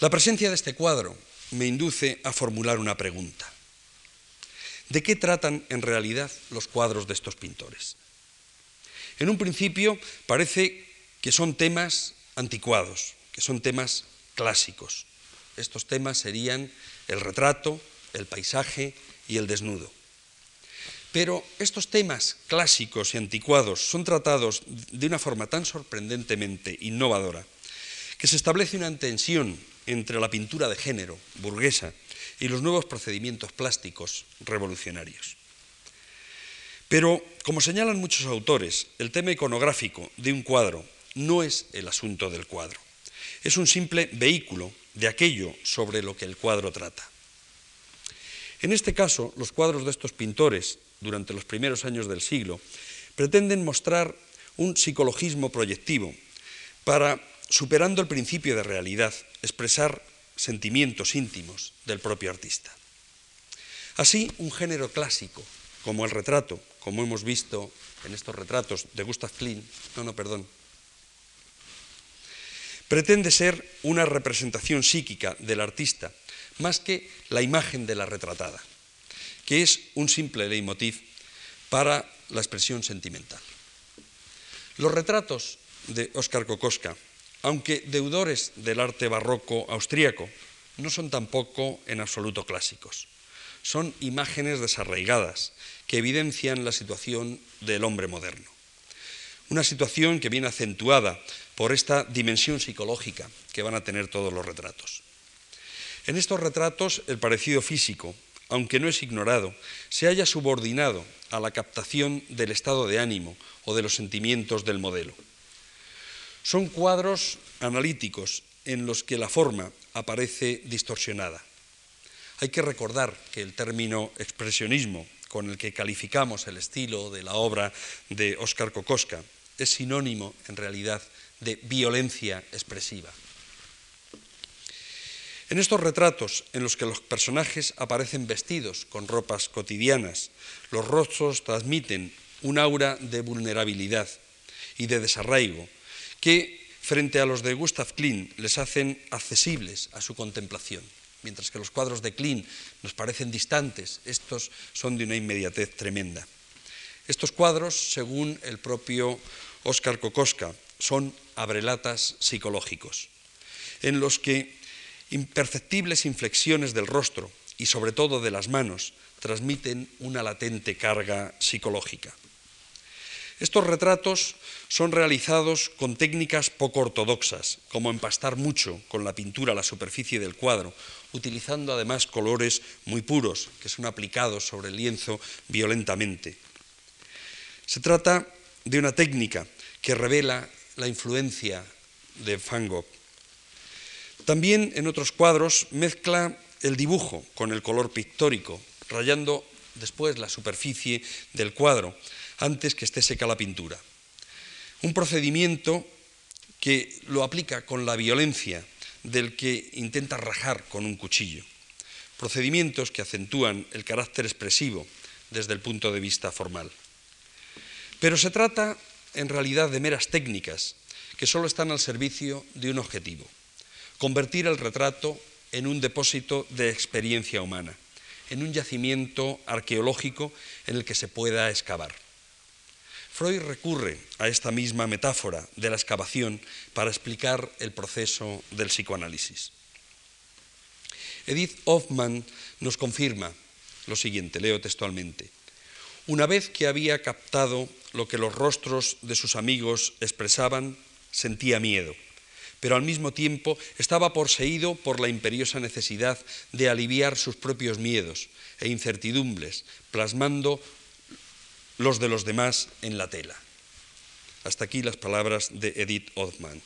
La presencia de este cuadro me induce a formular una pregunta. ¿De qué tratan en realidad los cuadros de estos pintores? En un principio parece que son temas anticuados, que son temas clásicos. Estos temas serían el retrato, el paisaje y el desnudo. Pero estos temas clásicos y anticuados son tratados de una forma tan sorprendentemente innovadora que se establece una tensión entre la pintura de género burguesa y los nuevos procedimientos plásticos revolucionarios. Pero, como señalan muchos autores, el tema iconográfico de un cuadro no es el asunto del cuadro, es un simple vehículo de aquello sobre lo que el cuadro trata. En este caso, los cuadros de estos pintores, durante los primeros años del siglo, pretenden mostrar un psicologismo proyectivo para, superando el principio de realidad, expresar sentimientos íntimos del propio artista. Así, un género clásico, como el retrato, como hemos visto en estos retratos de Gustav Klimt, no, no, perdón, pretende ser una representación psíquica del artista, más que la imagen de la retratada, que es un simple leitmotiv para la expresión sentimental. Los retratos de Óscar Kokoska, aunque deudores del arte barroco austríaco, no son tampoco en absoluto clásicos. Son imágenes desarraigadas que evidencian la situación del hombre moderno. Una situación que viene acentuada por esta dimensión psicológica que van a tener todos los retratos. En estos retratos el parecido físico, aunque no es ignorado, se haya subordinado a la captación del estado de ánimo o de los sentimientos del modelo. Son cuadros analíticos en los que la forma aparece distorsionada. Hay que recordar que el término expresionismo, con el que calificamos el estilo de la obra de Óscar Kokoska, es sinónimo en realidad de violencia expresiva. En estos retratos, en los que los personajes aparecen vestidos con ropas cotidianas, los rostros transmiten un aura de vulnerabilidad y de desarraigo que, frente a los de Gustav Klimt, les hacen accesibles a su contemplación. Mientras que los cuadros de Klimt nos parecen distantes, estos son de una inmediatez tremenda. Estos cuadros, según el propio Óscar Kokoska, son abrelatas psicológicos, en los que imperceptibles inflexiones del rostro y sobre todo de las manos transmiten una latente carga psicológica. Estos retratos son realizados con técnicas poco ortodoxas, como empastar mucho con la pintura la superficie del cuadro, utilizando además colores muy puros que son aplicados sobre el lienzo violentamente. Se trata de una técnica que revela la influencia de Van Gogh. También en otros cuadros mezcla el dibujo con el color pictórico, rayando después la superficie del cuadro antes que esté seca la pintura. Un procedimiento que lo aplica con la violencia del que intenta rajar con un cuchillo. Procedimientos que acentúan el carácter expresivo desde el punto de vista formal. Pero se trata en realidad de meras técnicas que solo están al servicio de un objetivo, convertir el retrato en un depósito de experiencia humana, en un yacimiento arqueológico en el que se pueda excavar. Freud recurre a esta misma metáfora de la excavación para explicar el proceso del psicoanálisis. Edith Hoffman nos confirma lo siguiente, leo textualmente. Una vez que había captado lo que los rostros de sus amigos expresaban, sentía miedo, pero al mismo tiempo estaba poseído por la imperiosa necesidad de aliviar sus propios miedos e incertidumbres, plasmando los de los demás en la tela. Hasta aquí las palabras de Edith Hoffman.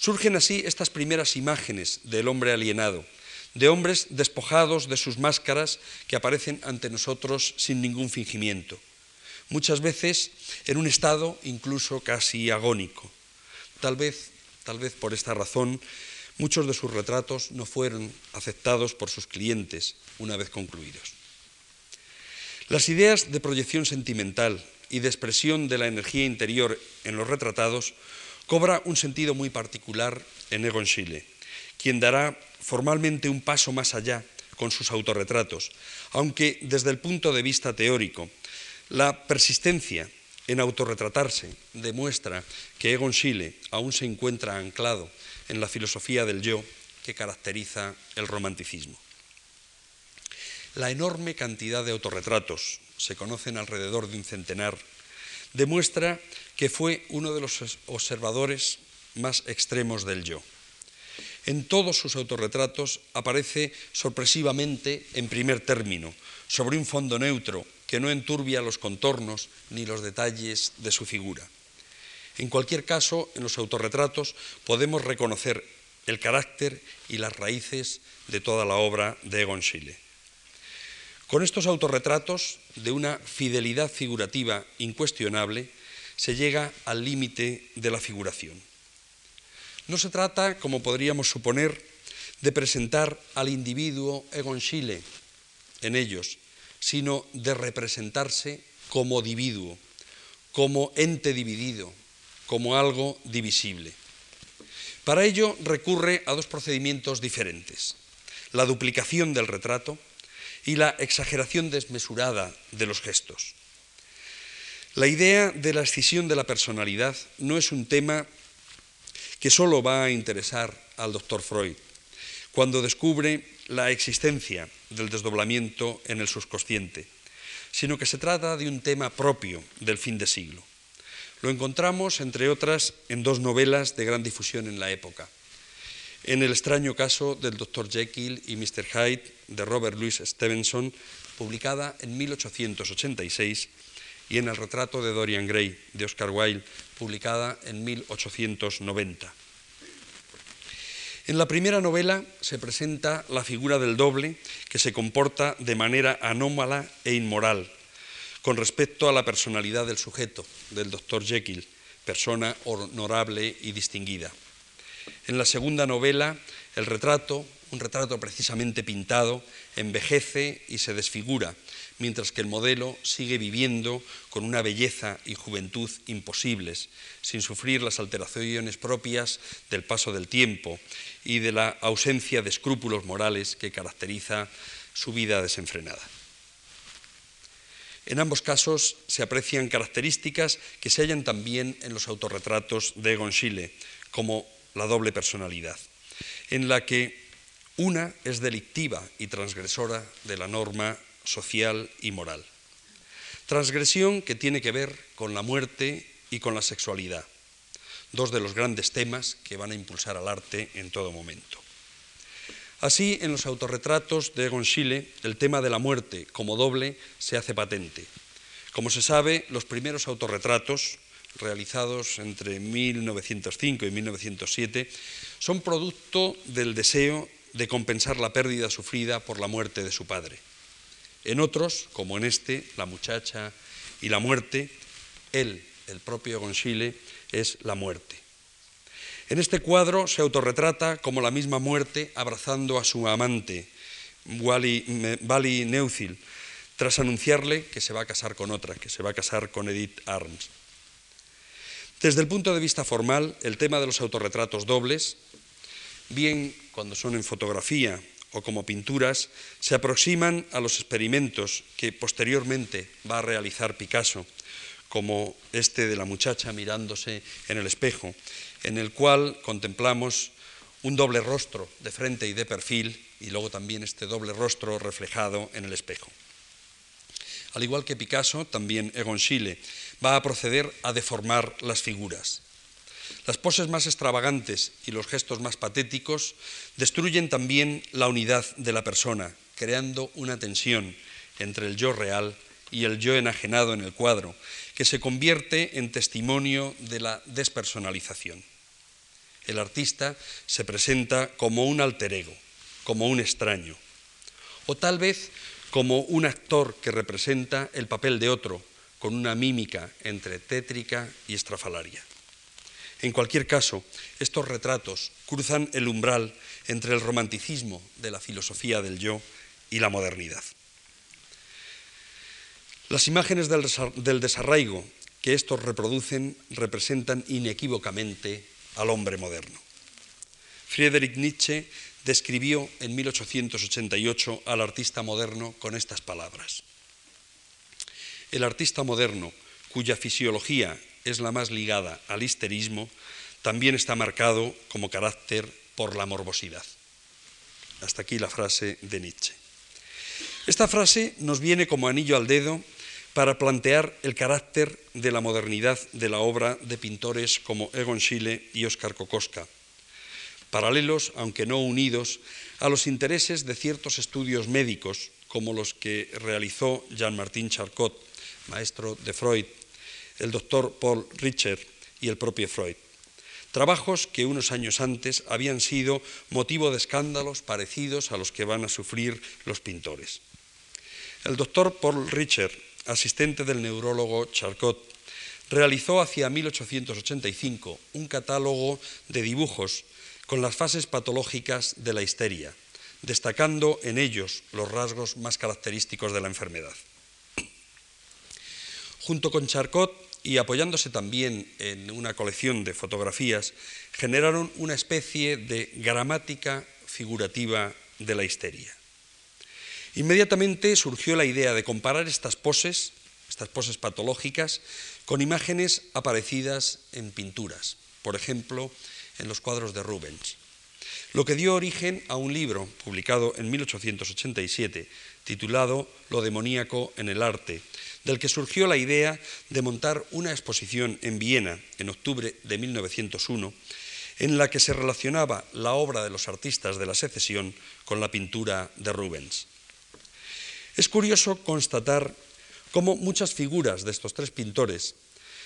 Surgen así estas primeras imágenes del hombre alienado, de hombres despojados de sus máscaras que aparecen ante nosotros sin ningún fingimiento, muchas veces en un estado incluso casi agónico. Tal vez, tal vez por esta razón, muchos de sus retratos no fueron aceptados por sus clientes una vez concluidos. Las ideas de proyección sentimental y de expresión de la energía interior en los retratados cobra un sentido muy particular en Egon Schiele, quien dará formalmente un paso más allá con sus autorretratos, aunque desde el punto de vista teórico, la persistencia en autorretratarse demuestra que Egon Schiele aún se encuentra anclado en la filosofía del yo que caracteriza el romanticismo. La enorme cantidad de autorretratos, se conocen alrededor de un centenar, demuestra que fue uno de los observadores más extremos del yo. En todos sus autorretratos aparece sorpresivamente en primer término, sobre un fondo neutro que no enturbia los contornos ni los detalles de su figura. En cualquier caso, en los autorretratos podemos reconocer el carácter y las raíces de toda la obra de Egon Schiele. Con estos autorretratos, de una fidelidad figurativa incuestionable, se llega al límite de la figuración. No se trata, como podríamos suponer, de presentar al individuo Egon Schiele en ellos, sino de representarse como individuo, como ente dividido, como algo divisible. Para ello recurre a dos procedimientos diferentes, la duplicación del retrato y la exageración desmesurada de los gestos. La idea de la escisión de la personalidad no es un tema que solo va a interesar al doctor Freud cuando descubre la existencia del desdoblamiento en el subconsciente, sino que se trata de un tema propio del fin de siglo. Lo encontramos, entre otras, en dos novelas de gran difusión en la época. En el extraño caso del Dr. Jekyll y Mr. Hyde de Robert Louis Stevenson, publicada en 1886, y en El retrato de Dorian Gray de Oscar Wilde, publicada en 1890. En la primera novela se presenta la figura del doble que se comporta de manera anómala e inmoral, con respecto a la personalidad del sujeto, del doctor Jekyll, persona honorable y distinguida. En la segunda novela, el retrato, un retrato precisamente pintado, envejece y se desfigura, mientras que el modelo sigue viviendo con una belleza y juventud imposibles, sin sufrir las alteraciones propias del paso del tiempo y de la ausencia de escrúpulos morales que caracteriza su vida desenfrenada. En ambos casos se aprecian características que se hallan también en los autorretratos de Egon como la doble personalidad, en la que una es delictiva y transgresora de la norma social y moral. Transgresión que tiene que ver con la muerte y con la sexualidad, dos de los grandes temas que van a impulsar al arte en todo momento. Así, en los autorretratos de Egon Schiele, el tema de la muerte como doble se hace patente. Como se sabe, los primeros autorretratos, realizados entre 1905 y 1907, son producto del deseo de compensar la pérdida sufrida por la muerte de su padre. En otros, como en este, la muchacha y la muerte, él, el propio Egon Schiele, es la muerte. En este cuadro se autorretrata como la misma muerte abrazando a su amante, Wally Neufil, tras anunciarle que se va a casar con otra, que se va a casar con Edith Arms. Desde el punto de vista formal, el tema de los autorretratos dobles, bien cuando son en fotografía o como pinturas, se aproximan a los experimentos que posteriormente va a realizar Picasso, como este de la muchacha mirándose en el espejo, en el cual contemplamos un doble rostro de frente y de perfil y luego también este doble rostro reflejado en el espejo. Al igual que Picasso, también Egon Schiele va a proceder a deformar las figuras. Las poses más extravagantes y los gestos más patéticos destruyen también la unidad de la persona, creando una tensión entre el yo real y el yo enajenado en el cuadro, que se convierte en testimonio de la despersonalización. El artista se presenta como un alter ego, como un extraño, o tal vez como un actor que representa el papel de otro, con una mímica entre tétrica y estrafalaria. En cualquier caso, estos retratos cruzan el umbral entre el romanticismo de la filosofía del yo y la modernidad. Las imágenes del desarraigo que estos reproducen representan inequívocamente al hombre moderno. Friedrich Nietzsche describió en 1888 al artista moderno con estas palabras. El artista moderno, cuya fisiología es la más ligada al histerismo, también está marcado como carácter por la morbosidad. Hasta aquí la frase de Nietzsche. Esta frase nos viene como anillo al dedo para plantear el carácter de la modernidad de la obra de pintores como Egon Schiele y Oskar Kokoska, paralelos, aunque no unidos, a los intereses de ciertos estudios médicos, como los que realizó Jean-Martin Charcot, maestro de Freud, el doctor Paul Richer y el propio Freud. Trabajos que unos años antes habían sido motivo de escándalos parecidos a los que van a sufrir los pintores. El doctor Paul Richer asistente del neurólogo Charcot, realizó hacia 1885 un catálogo de dibujos con las fases patológicas de la histeria, destacando en ellos los rasgos más característicos de la enfermedad. Junto con Charcot y apoyándose también en una colección de fotografías, generaron una especie de gramática figurativa de la histeria. Inmediatamente surgió la idea de comparar estas poses, estas poses patológicas, con imágenes aparecidas en pinturas, por ejemplo, en los cuadros de Rubens, lo que dio origen a un libro publicado en 1887 titulado Lo demoníaco en el arte, del que surgió la idea de montar una exposición en Viena en octubre de 1901, en la que se relacionaba la obra de los artistas de la secesión con la pintura de Rubens. Es curioso constatar cómo muchas figuras de estos tres pintores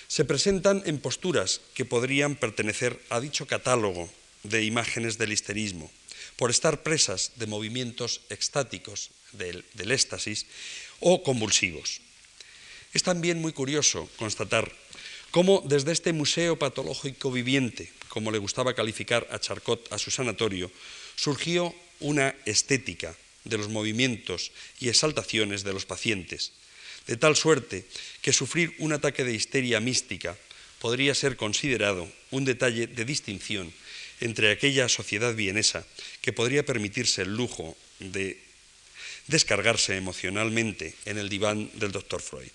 se presentan en posturas que podrían pertenecer a dicho catálogo de imágenes del histerismo, por estar presas de movimientos extáticos del, del éxtasis o convulsivos. Es también muy curioso constatar cómo desde este museo patológico viviente, como le gustaba calificar a Charcot a su sanatorio, surgió una estética de los movimientos y exaltaciones de los pacientes, de tal suerte que sufrir un ataque de histeria mística podría ser considerado un detalle de distinción entre aquella sociedad vienesa que podría permitirse el lujo de descargarse emocionalmente en el diván del doctor Freud.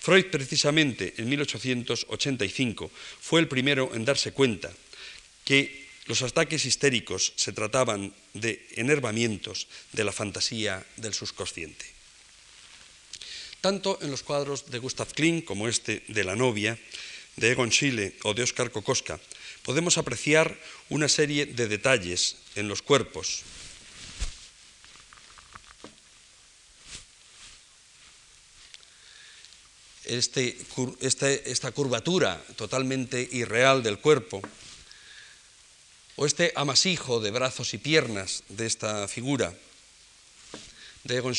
Freud precisamente en 1885 fue el primero en darse cuenta que los ataques histéricos se trataban de enervamientos de la fantasía del subconsciente. Tanto en los cuadros de Gustav Klimt como este de La novia, de Egon Schiele o de Oskar Kokoska, podemos apreciar una serie de detalles en los cuerpos, este, este, esta curvatura totalmente irreal del cuerpo, o este amasijo de brazos y piernas de esta figura de Egon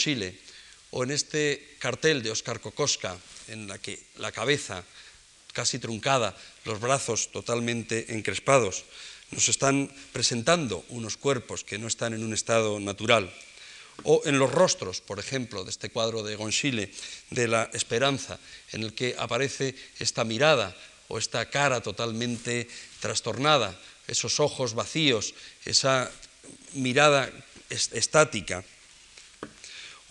o en este cartel de Oscar Kokoska, en la que la cabeza casi truncada, los brazos totalmente encrespados, nos están presentando unos cuerpos que no están en un estado natural o en los rostros, por ejemplo, de este cuadro de Gonchile, de la esperanza, en el que aparece esta mirada o esta cara totalmente trastornada, esos ojos vacíos, esa mirada estática.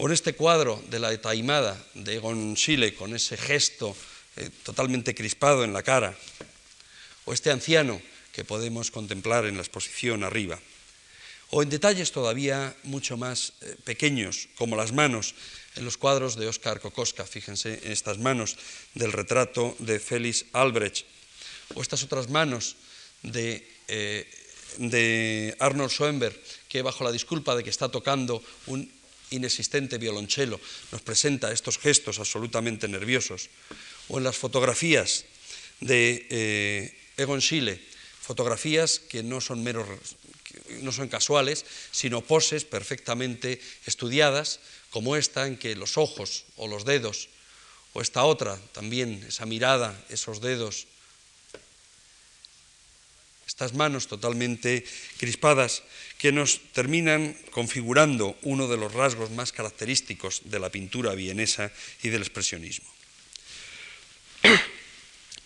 O en este cuadro de la taimada de Egon Schiele, con ese gesto eh, totalmente crispado en la cara. O este anciano que podemos contemplar en la exposición arriba o en detalles todavía mucho más eh, pequeños, como las manos en los cuadros de Oscar Kokoska, fíjense en estas manos del retrato de Félix Albrecht, o estas otras manos de, eh, de Arnold Schoenberg, que bajo la disculpa de que está tocando un inexistente violonchelo, nos presenta estos gestos absolutamente nerviosos, o en las fotografías de eh, Egon Schiele, fotografías que no son meros no son casuales, sino poses perfectamente estudiadas, como esta en que los ojos o los dedos, o esta otra también, esa mirada, esos dedos, estas manos totalmente crispadas, que nos terminan configurando uno de los rasgos más característicos de la pintura vienesa y del expresionismo. [CLEARS THROAT]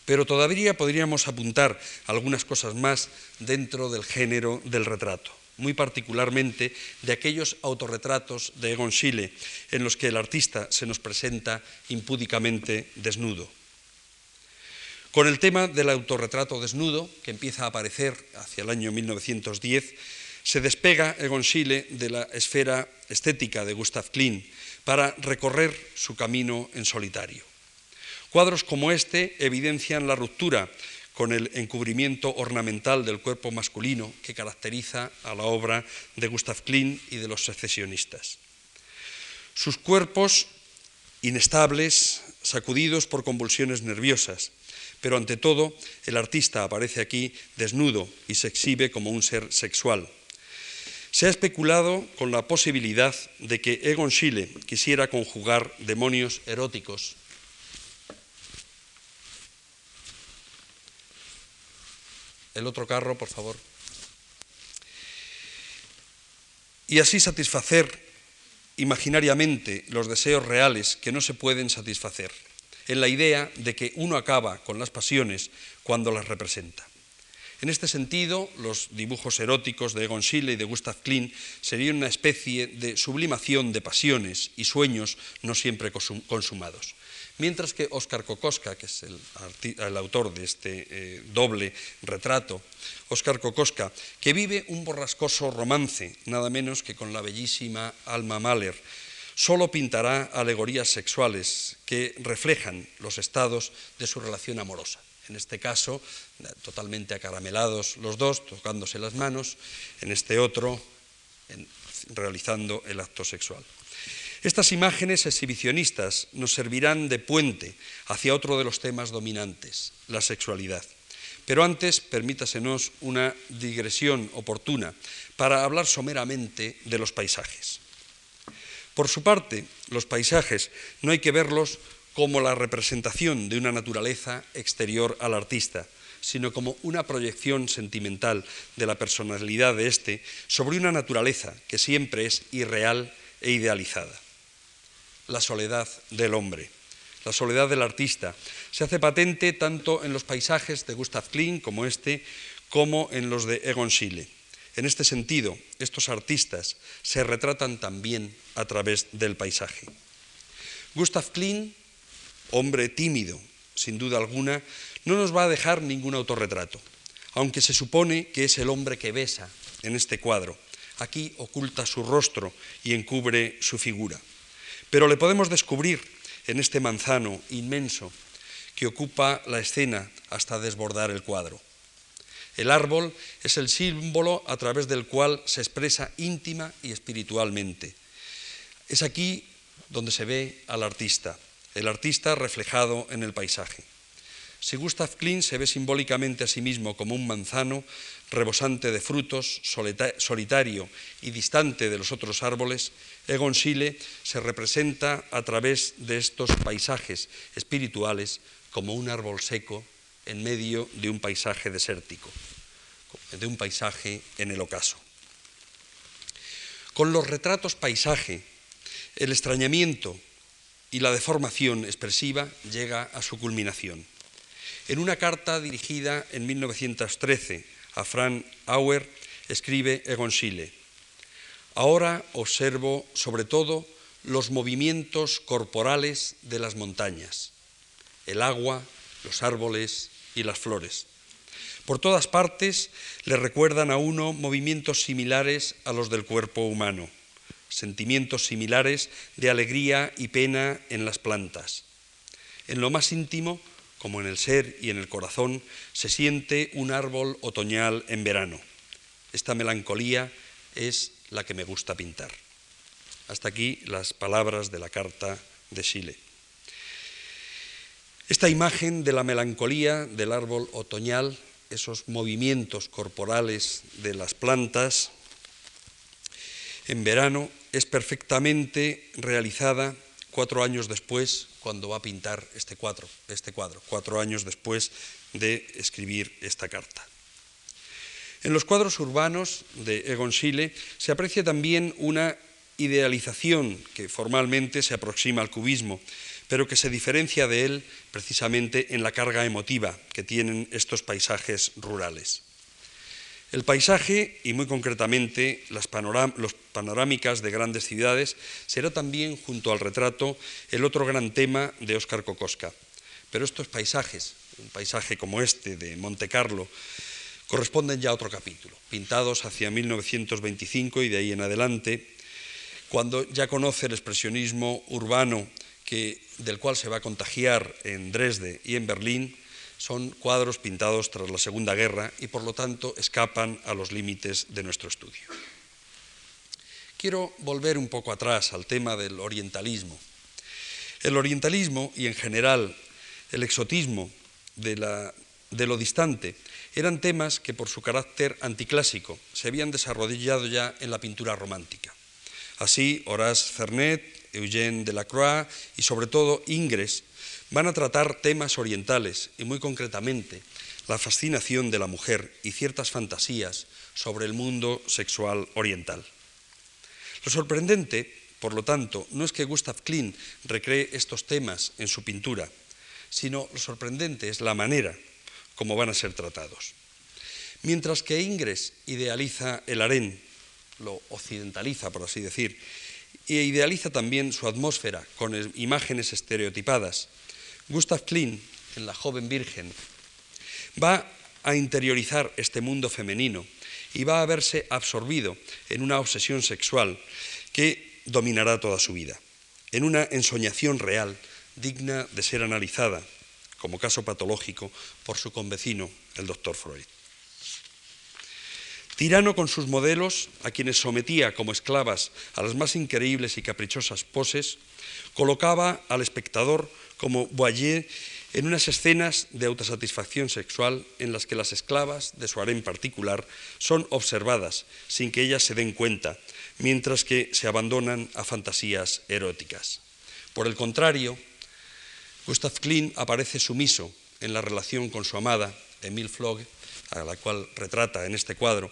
Pero todavía podríamos apuntar algunas cosas más dentro del género del retrato, muy particularmente de aquellos autorretratos de Egon Schiele en los que el artista se nos presenta impúdicamente desnudo. Con el tema del autorretrato desnudo, que empieza a aparecer hacia el año 1910, se despega Egon Schiele de la esfera estética de Gustav Klimt para recorrer su camino en solitario. Cuadros como este evidencian la ruptura con el encubrimiento ornamental del cuerpo masculino que caracteriza a la obra de Gustav Klimt y de los secesionistas. Sus cuerpos inestables, sacudidos por convulsiones nerviosas, pero ante todo el artista aparece aquí desnudo y se exhibe como un ser sexual. Se ha especulado con la posibilidad de que Egon Schiele quisiera conjugar demonios eróticos El otro carro, por favor. y así satisfacer imaginariamente los deseos reales que no se pueden satisfacer, en la idea de que uno acaba con las pasiones cuando las representa. En este sentido, los dibujos eróticos de Egon y de Gustav Klimt serían una especie de sublimación de pasiones y sueños no siempre consumados. Mientras que Oscar Kokoska, que es el, autor de este eh, doble retrato, Oscar Kokoska, que vive un borrascoso romance, nada menos que con la bellísima Alma Mahler, solo pintará alegorías sexuales que reflejan los estados de su relación amorosa en este caso totalmente acaramelados los dos, tocándose las manos, en este otro realizando el acto sexual. Estas imágenes exhibicionistas nos servirán de puente hacia otro de los temas dominantes, la sexualidad. Pero antes, permítasenos una digresión oportuna para hablar someramente de los paisajes. Por su parte, los paisajes no hay que verlos como la representación de una naturaleza exterior al artista, sino como una proyección sentimental de la personalidad de éste sobre una naturaleza que siempre es irreal e idealizada. La soledad del hombre, la soledad del artista, se hace patente tanto en los paisajes de Gustav Klimt como este, como en los de Egon Schiele. En este sentido, estos artistas se retratan también a través del paisaje. Gustav Klimt hombre tímido, sin duda alguna, no nos va a dejar ningún autorretrato, aunque se supone que es el hombre que besa en este cuadro. Aquí oculta su rostro y encubre su figura. Pero le podemos descubrir en este manzano inmenso que ocupa la escena hasta desbordar el cuadro. El árbol es el símbolo a través del cual se expresa íntima y espiritualmente. Es aquí donde se ve al artista, el artista reflejado en el paisaje. Si Gustav Klimt se ve simbólicamente a sí mismo como un manzano rebosante de frutos, solitario y distante de los otros árboles, Egon Schiele se representa a través de estos paisajes espirituales como un árbol seco en medio de un paisaje desértico, de un paisaje en el ocaso. Con los retratos paisaje, el extrañamiento y la deformación expresiva llega a su culminación. En una carta dirigida en 1913 a Frank Auer, escribe Egon Schiele, Ahora observo sobre todo los movimientos corporales de las montañas, el agua, los árboles y las flores. Por todas partes le recuerdan a uno movimientos similares a los del cuerpo humano sentimientos similares de alegría y pena en las plantas. En lo más íntimo, como en el ser y en el corazón, se siente un árbol otoñal en verano. Esta melancolía es la que me gusta pintar. Hasta aquí las palabras de la carta de Chile. Esta imagen de la melancolía del árbol otoñal, esos movimientos corporales de las plantas en verano, es perfectamente realizada cuatro años después, cuando va a pintar este cuadro, este cuadro, cuatro años después de escribir esta carta. En los cuadros urbanos de Egon Schiele se aprecia también una idealización que formalmente se aproxima al cubismo, pero que se diferencia de él precisamente en la carga emotiva que tienen estos paisajes rurales. El paisaje, y muy concretamente las panorámicas de grandes ciudades, será también, junto al retrato, el otro gran tema de Óscar Kokoska. Pero estos paisajes, un paisaje como este de Monte Carlo, corresponden ya a otro capítulo, pintados hacia 1925 y de ahí en adelante, cuando ya conoce el expresionismo urbano del cual se va a contagiar en Dresde y en Berlín, son cuadros pintados tras la Segunda Guerra y por lo tanto escapan a los límites de nuestro estudio. Quiero volver un poco atrás al tema del orientalismo. El orientalismo y en general el exotismo de, lo distante eran temas que por su carácter anticlásico se habían desarrollado ya en la pintura romántica. Así, Horace Fernet, Eugène Delacroix y sobre todo Ingres van a tratar temas orientales y muy concretamente la fascinación de la mujer y ciertas fantasías sobre el mundo sexual oriental. Lo sorprendente, por lo tanto, no es que Gustav Klimt recree estos temas en su pintura, sino lo sorprendente es la manera como van a ser tratados. Mientras que Ingres idealiza el harén, lo occidentaliza, por así decir, e idealiza también su atmósfera con imágenes estereotipadas, Gustav Klimt, en La joven virgen, va a interiorizar este mundo femenino y va a verse absorbido en una obsesión sexual que dominará toda su vida, en una ensoñación real digna de ser analizada como caso patológico por su convecino, el doctor Freud. Tirano con sus modelos, a quienes sometía como esclavas a las más increíbles y caprichosas poses, colocaba al espectador como Boyer en unas escenas de autosatisfacción sexual en las que las esclavas de su harén particular son observadas sin que ellas se den cuenta, mientras que se abandonan a fantasías eróticas. Por el contrario, Gustav Klimt aparece sumiso en la relación con su amada, Emile Flog, a la cual retrata en este cuadro,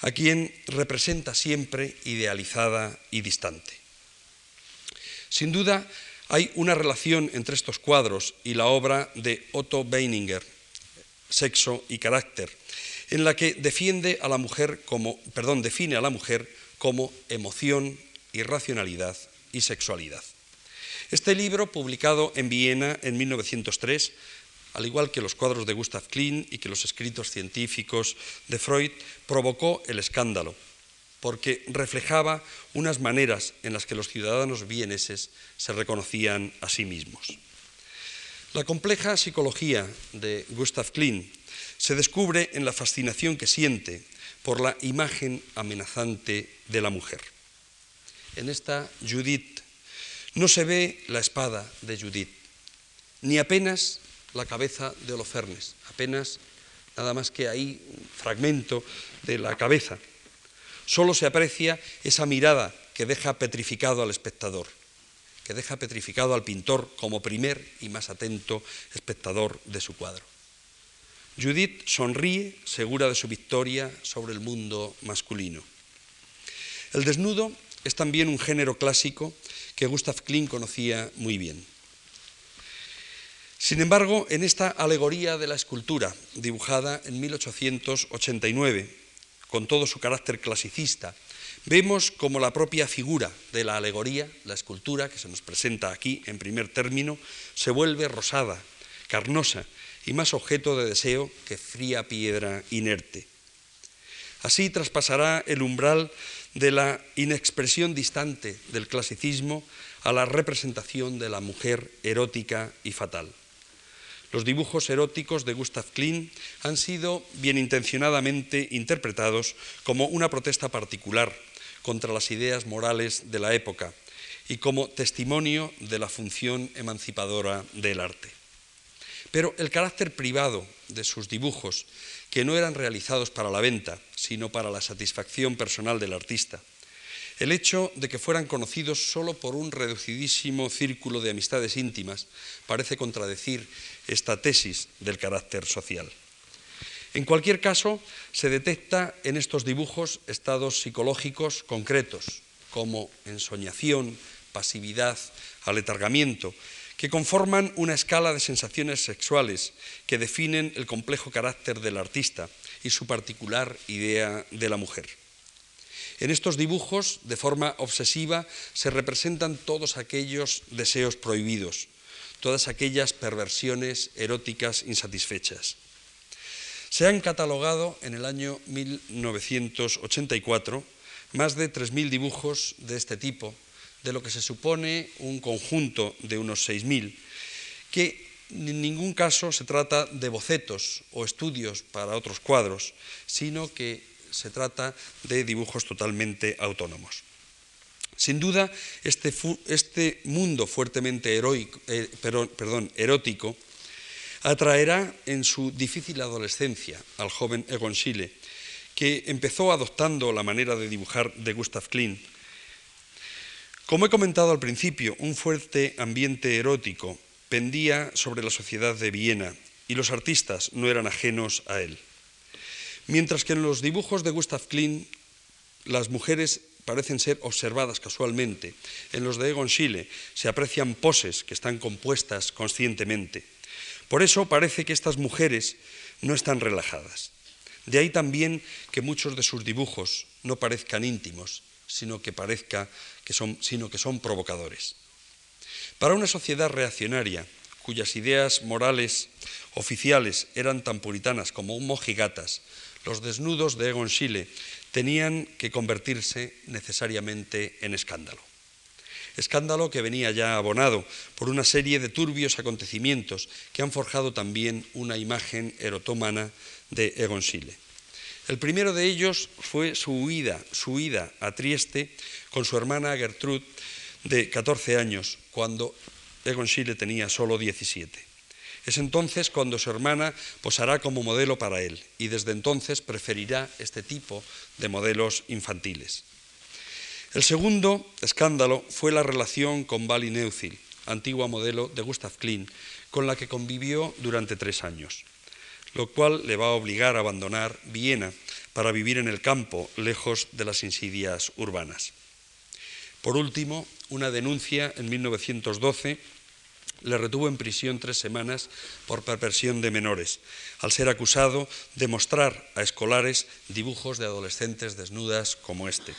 a quien representa siempre idealizada y distante. Sin duda, hay una relación entre estos cuadros y la obra de Otto Weininger, Sexo y Carácter, en la que defiende a la mujer como, perdón, define a la mujer como emoción, irracionalidad y sexualidad. Este libro, publicado en Viena en 1903, al igual que los cuadros de Gustav Klimt y que los escritos científicos de Freud, provocó el escándalo, porque reflejaba unas maneras en las que los ciudadanos vieneses se reconocían a sí mismos. La compleja psicología de Gustav Klimt se descubre en la fascinación que siente por la imagen amenazante de la mujer. En esta Judith no se ve la espada de Judith, ni apenas la cabeza de Holofernes, apenas nada más que ahí un fragmento de la cabeza. Solo se aprecia esa mirada que deja petrificado al espectador, que deja petrificado al pintor como primer y más atento espectador de su cuadro. Judith sonríe, segura de su victoria sobre el mundo masculino. El desnudo es también un género clásico que Gustav Klimt conocía muy bien. Sin embargo, en esta alegoría de la escultura, dibujada en 1889, con todo su carácter clasicista, vemos como la propia figura de la alegoría, la escultura que se nos presenta aquí en primer término, se vuelve rosada, carnosa y más objeto de deseo que fría piedra inerte. Así traspasará el umbral de la inexpresión distante del clasicismo a la representación de la mujer erótica y fatal. Los dibujos eróticos de Gustav Klimt han sido bien intencionadamente interpretados como una protesta particular contra las ideas morales de la época y como testimonio de la función emancipadora del arte. Pero el carácter privado de sus dibujos, que no eran realizados para la venta, sino para la satisfacción personal del artista, el hecho de que fueran conocidos solo por un reducidísimo círculo de amistades íntimas parece contradecir esta tesis del carácter social. En cualquier caso, se detecta en estos dibujos estados psicológicos concretos, como ensoñación, pasividad, aletargamiento, que conforman una escala de sensaciones sexuales que definen el complejo carácter del artista y su particular idea de la mujer. En estos dibujos, de forma obsesiva, se representan todos aquellos deseos prohibidos, todas aquellas perversiones eróticas insatisfechas. Se han catalogado en el año 1984 más de 3.000 dibujos de este tipo, de lo que se supone un conjunto de unos 6.000, que en ningún caso se trata de bocetos o estudios para otros cuadros, sino que se trata de dibujos totalmente autónomos. Sin duda, este, este mundo fuertemente eh, erótico atraerá en su difícil adolescencia al joven Egon Schiele, que empezó adoptando la manera de dibujar de Gustav Klimt. Como he comentado al principio, un fuerte ambiente erótico pendía sobre la sociedad de Viena y los artistas no eran ajenos a él. Mientras que en los dibujos de Gustav Klimt las mujeres parecen ser observadas casualmente. En los de Egon Schiele se aprecian poses que están compuestas conscientemente. Por eso parece que estas mujeres no están relajadas. De ahí también que muchos de sus dibujos no parezcan íntimos, sino que parezca que son, sino que son provocadores. Para una sociedad reaccionaria, cuyas ideas morales oficiales eran tan puritanas como mojigatas, los desnudos de Egon Schiele tenían que convertirse necesariamente en escándalo. Escándalo que venía ya abonado por una serie de turbios acontecimientos que han forjado también una imagen erotómana de Egon Schiele. El primero de ellos fue su huida, su huida a Trieste con su hermana Gertrude de 14 años, cuando Egon Schiele tenía solo 17. Es entonces cuando su hermana posará como modelo para él y desde entonces preferirá este tipo de modelos infantiles. El segundo escándalo fue la relación con Bali Neufil, antigua modelo de Gustav Klein, con la que convivió durante tres años, lo cual le va a obligar a abandonar Viena para vivir en el campo, lejos de las insidias urbanas. Por último, una denuncia en 1912 le retuvo en prisión tres semanas por perversión de menores, al ser acusado de mostrar a escolares dibujos de adolescentes desnudas como este.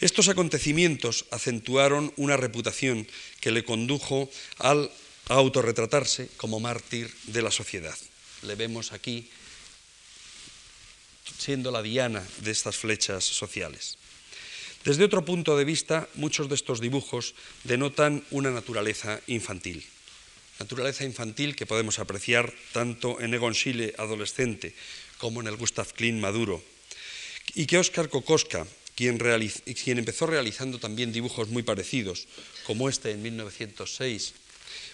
Estos acontecimientos acentuaron una reputación que le condujo al, a autorretratarse como mártir de la sociedad. Le vemos aquí siendo la diana de estas flechas sociales. Desde otro punto de vista, muchos de estos dibujos denotan una naturaleza infantil. Naturaleza infantil que podemos apreciar tanto en Egon Schiele adolescente como en el Gustav Klein maduro. Y que Oscar Kokoska, quien, quien empezó realizando también dibujos muy parecidos, como este en 1906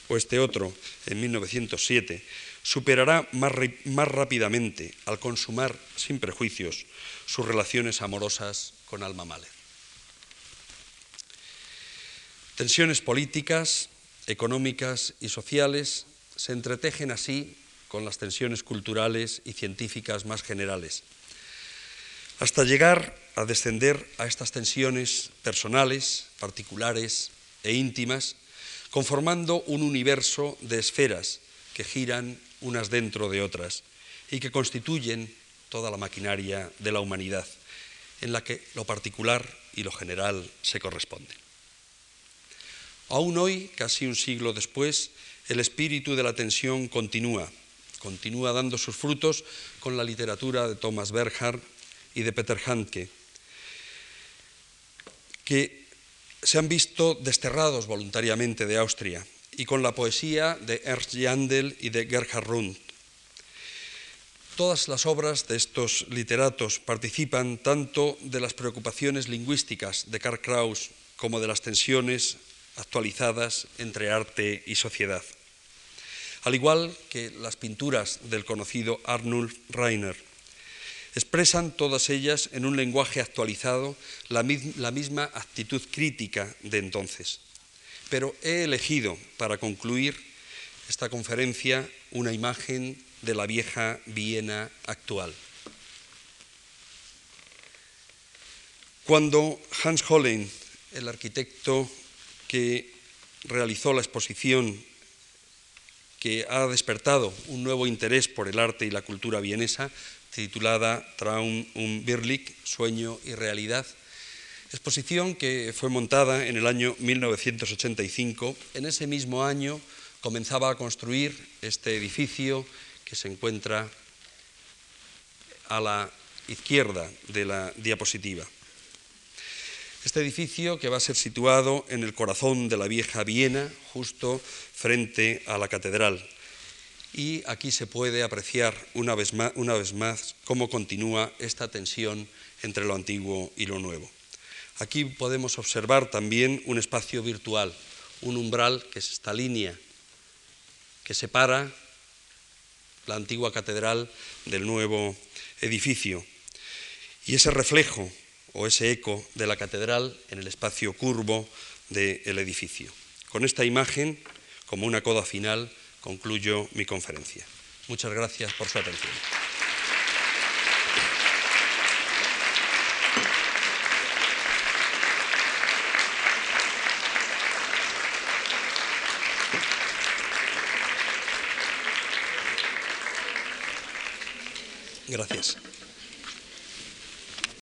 o este otro en 1907, superará más, más, rápidamente al consumar sin prejuicios sus relaciones amorosas con Alma Mahler. Tensiones políticas, económicas y sociales se entretejen así con las tensiones culturales y científicas más generales, hasta llegar a descender a estas tensiones personales, particulares e íntimas, conformando un universo de esferas que giran unas dentro de otras y que constituyen toda la maquinaria de la humanidad, en la que lo particular y lo general se corresponden. Aún hoy, casi un siglo después, el espíritu de la tensión continúa, continúa dando sus frutos con la literatura de Thomas Berghard y de Peter Handke, que se han visto desterrados voluntariamente de Austria, y con la poesía de Ernst Jandl y de Gerhard Rund. Todas las obras de estos literatos participan tanto de las preocupaciones lingüísticas de Karl Kraus como de las tensiones actualizadas entre arte y sociedad. Al igual que las pinturas del conocido Arnulf Reiner, expresan todas ellas en un lenguaje actualizado la, misma actitud crítica de entonces. Pero he elegido para concluir esta conferencia una imagen de la vieja Viena actual. Cuando Hans Hollein, el arquitecto que realizó la exposición que ha despertado un nuevo interés por el arte y la cultura vienesa, titulada Traum und Birlik, Sueño y Realidad, exposición que fue montada en el año 1985. En ese mismo año comenzaba a construir este edificio que se encuentra a la izquierda de la diapositiva. Este edificio que va a ser situado en el corazón de la vieja Viena, justo frente a la catedral. Y aquí se puede apreciar una vez más, cómo continúa esta tensión entre lo antiguo y lo nuevo. Aquí podemos observar también un espacio virtual, un umbral que es esta línea que separa la antigua catedral del nuevo edificio. Y ese reflejo o ese eco de la catedral en el espacio curvo del edificio. Con esta imagen, como una coda final, concluyo mi conferencia. Muchas gracias por su atención. Gracias.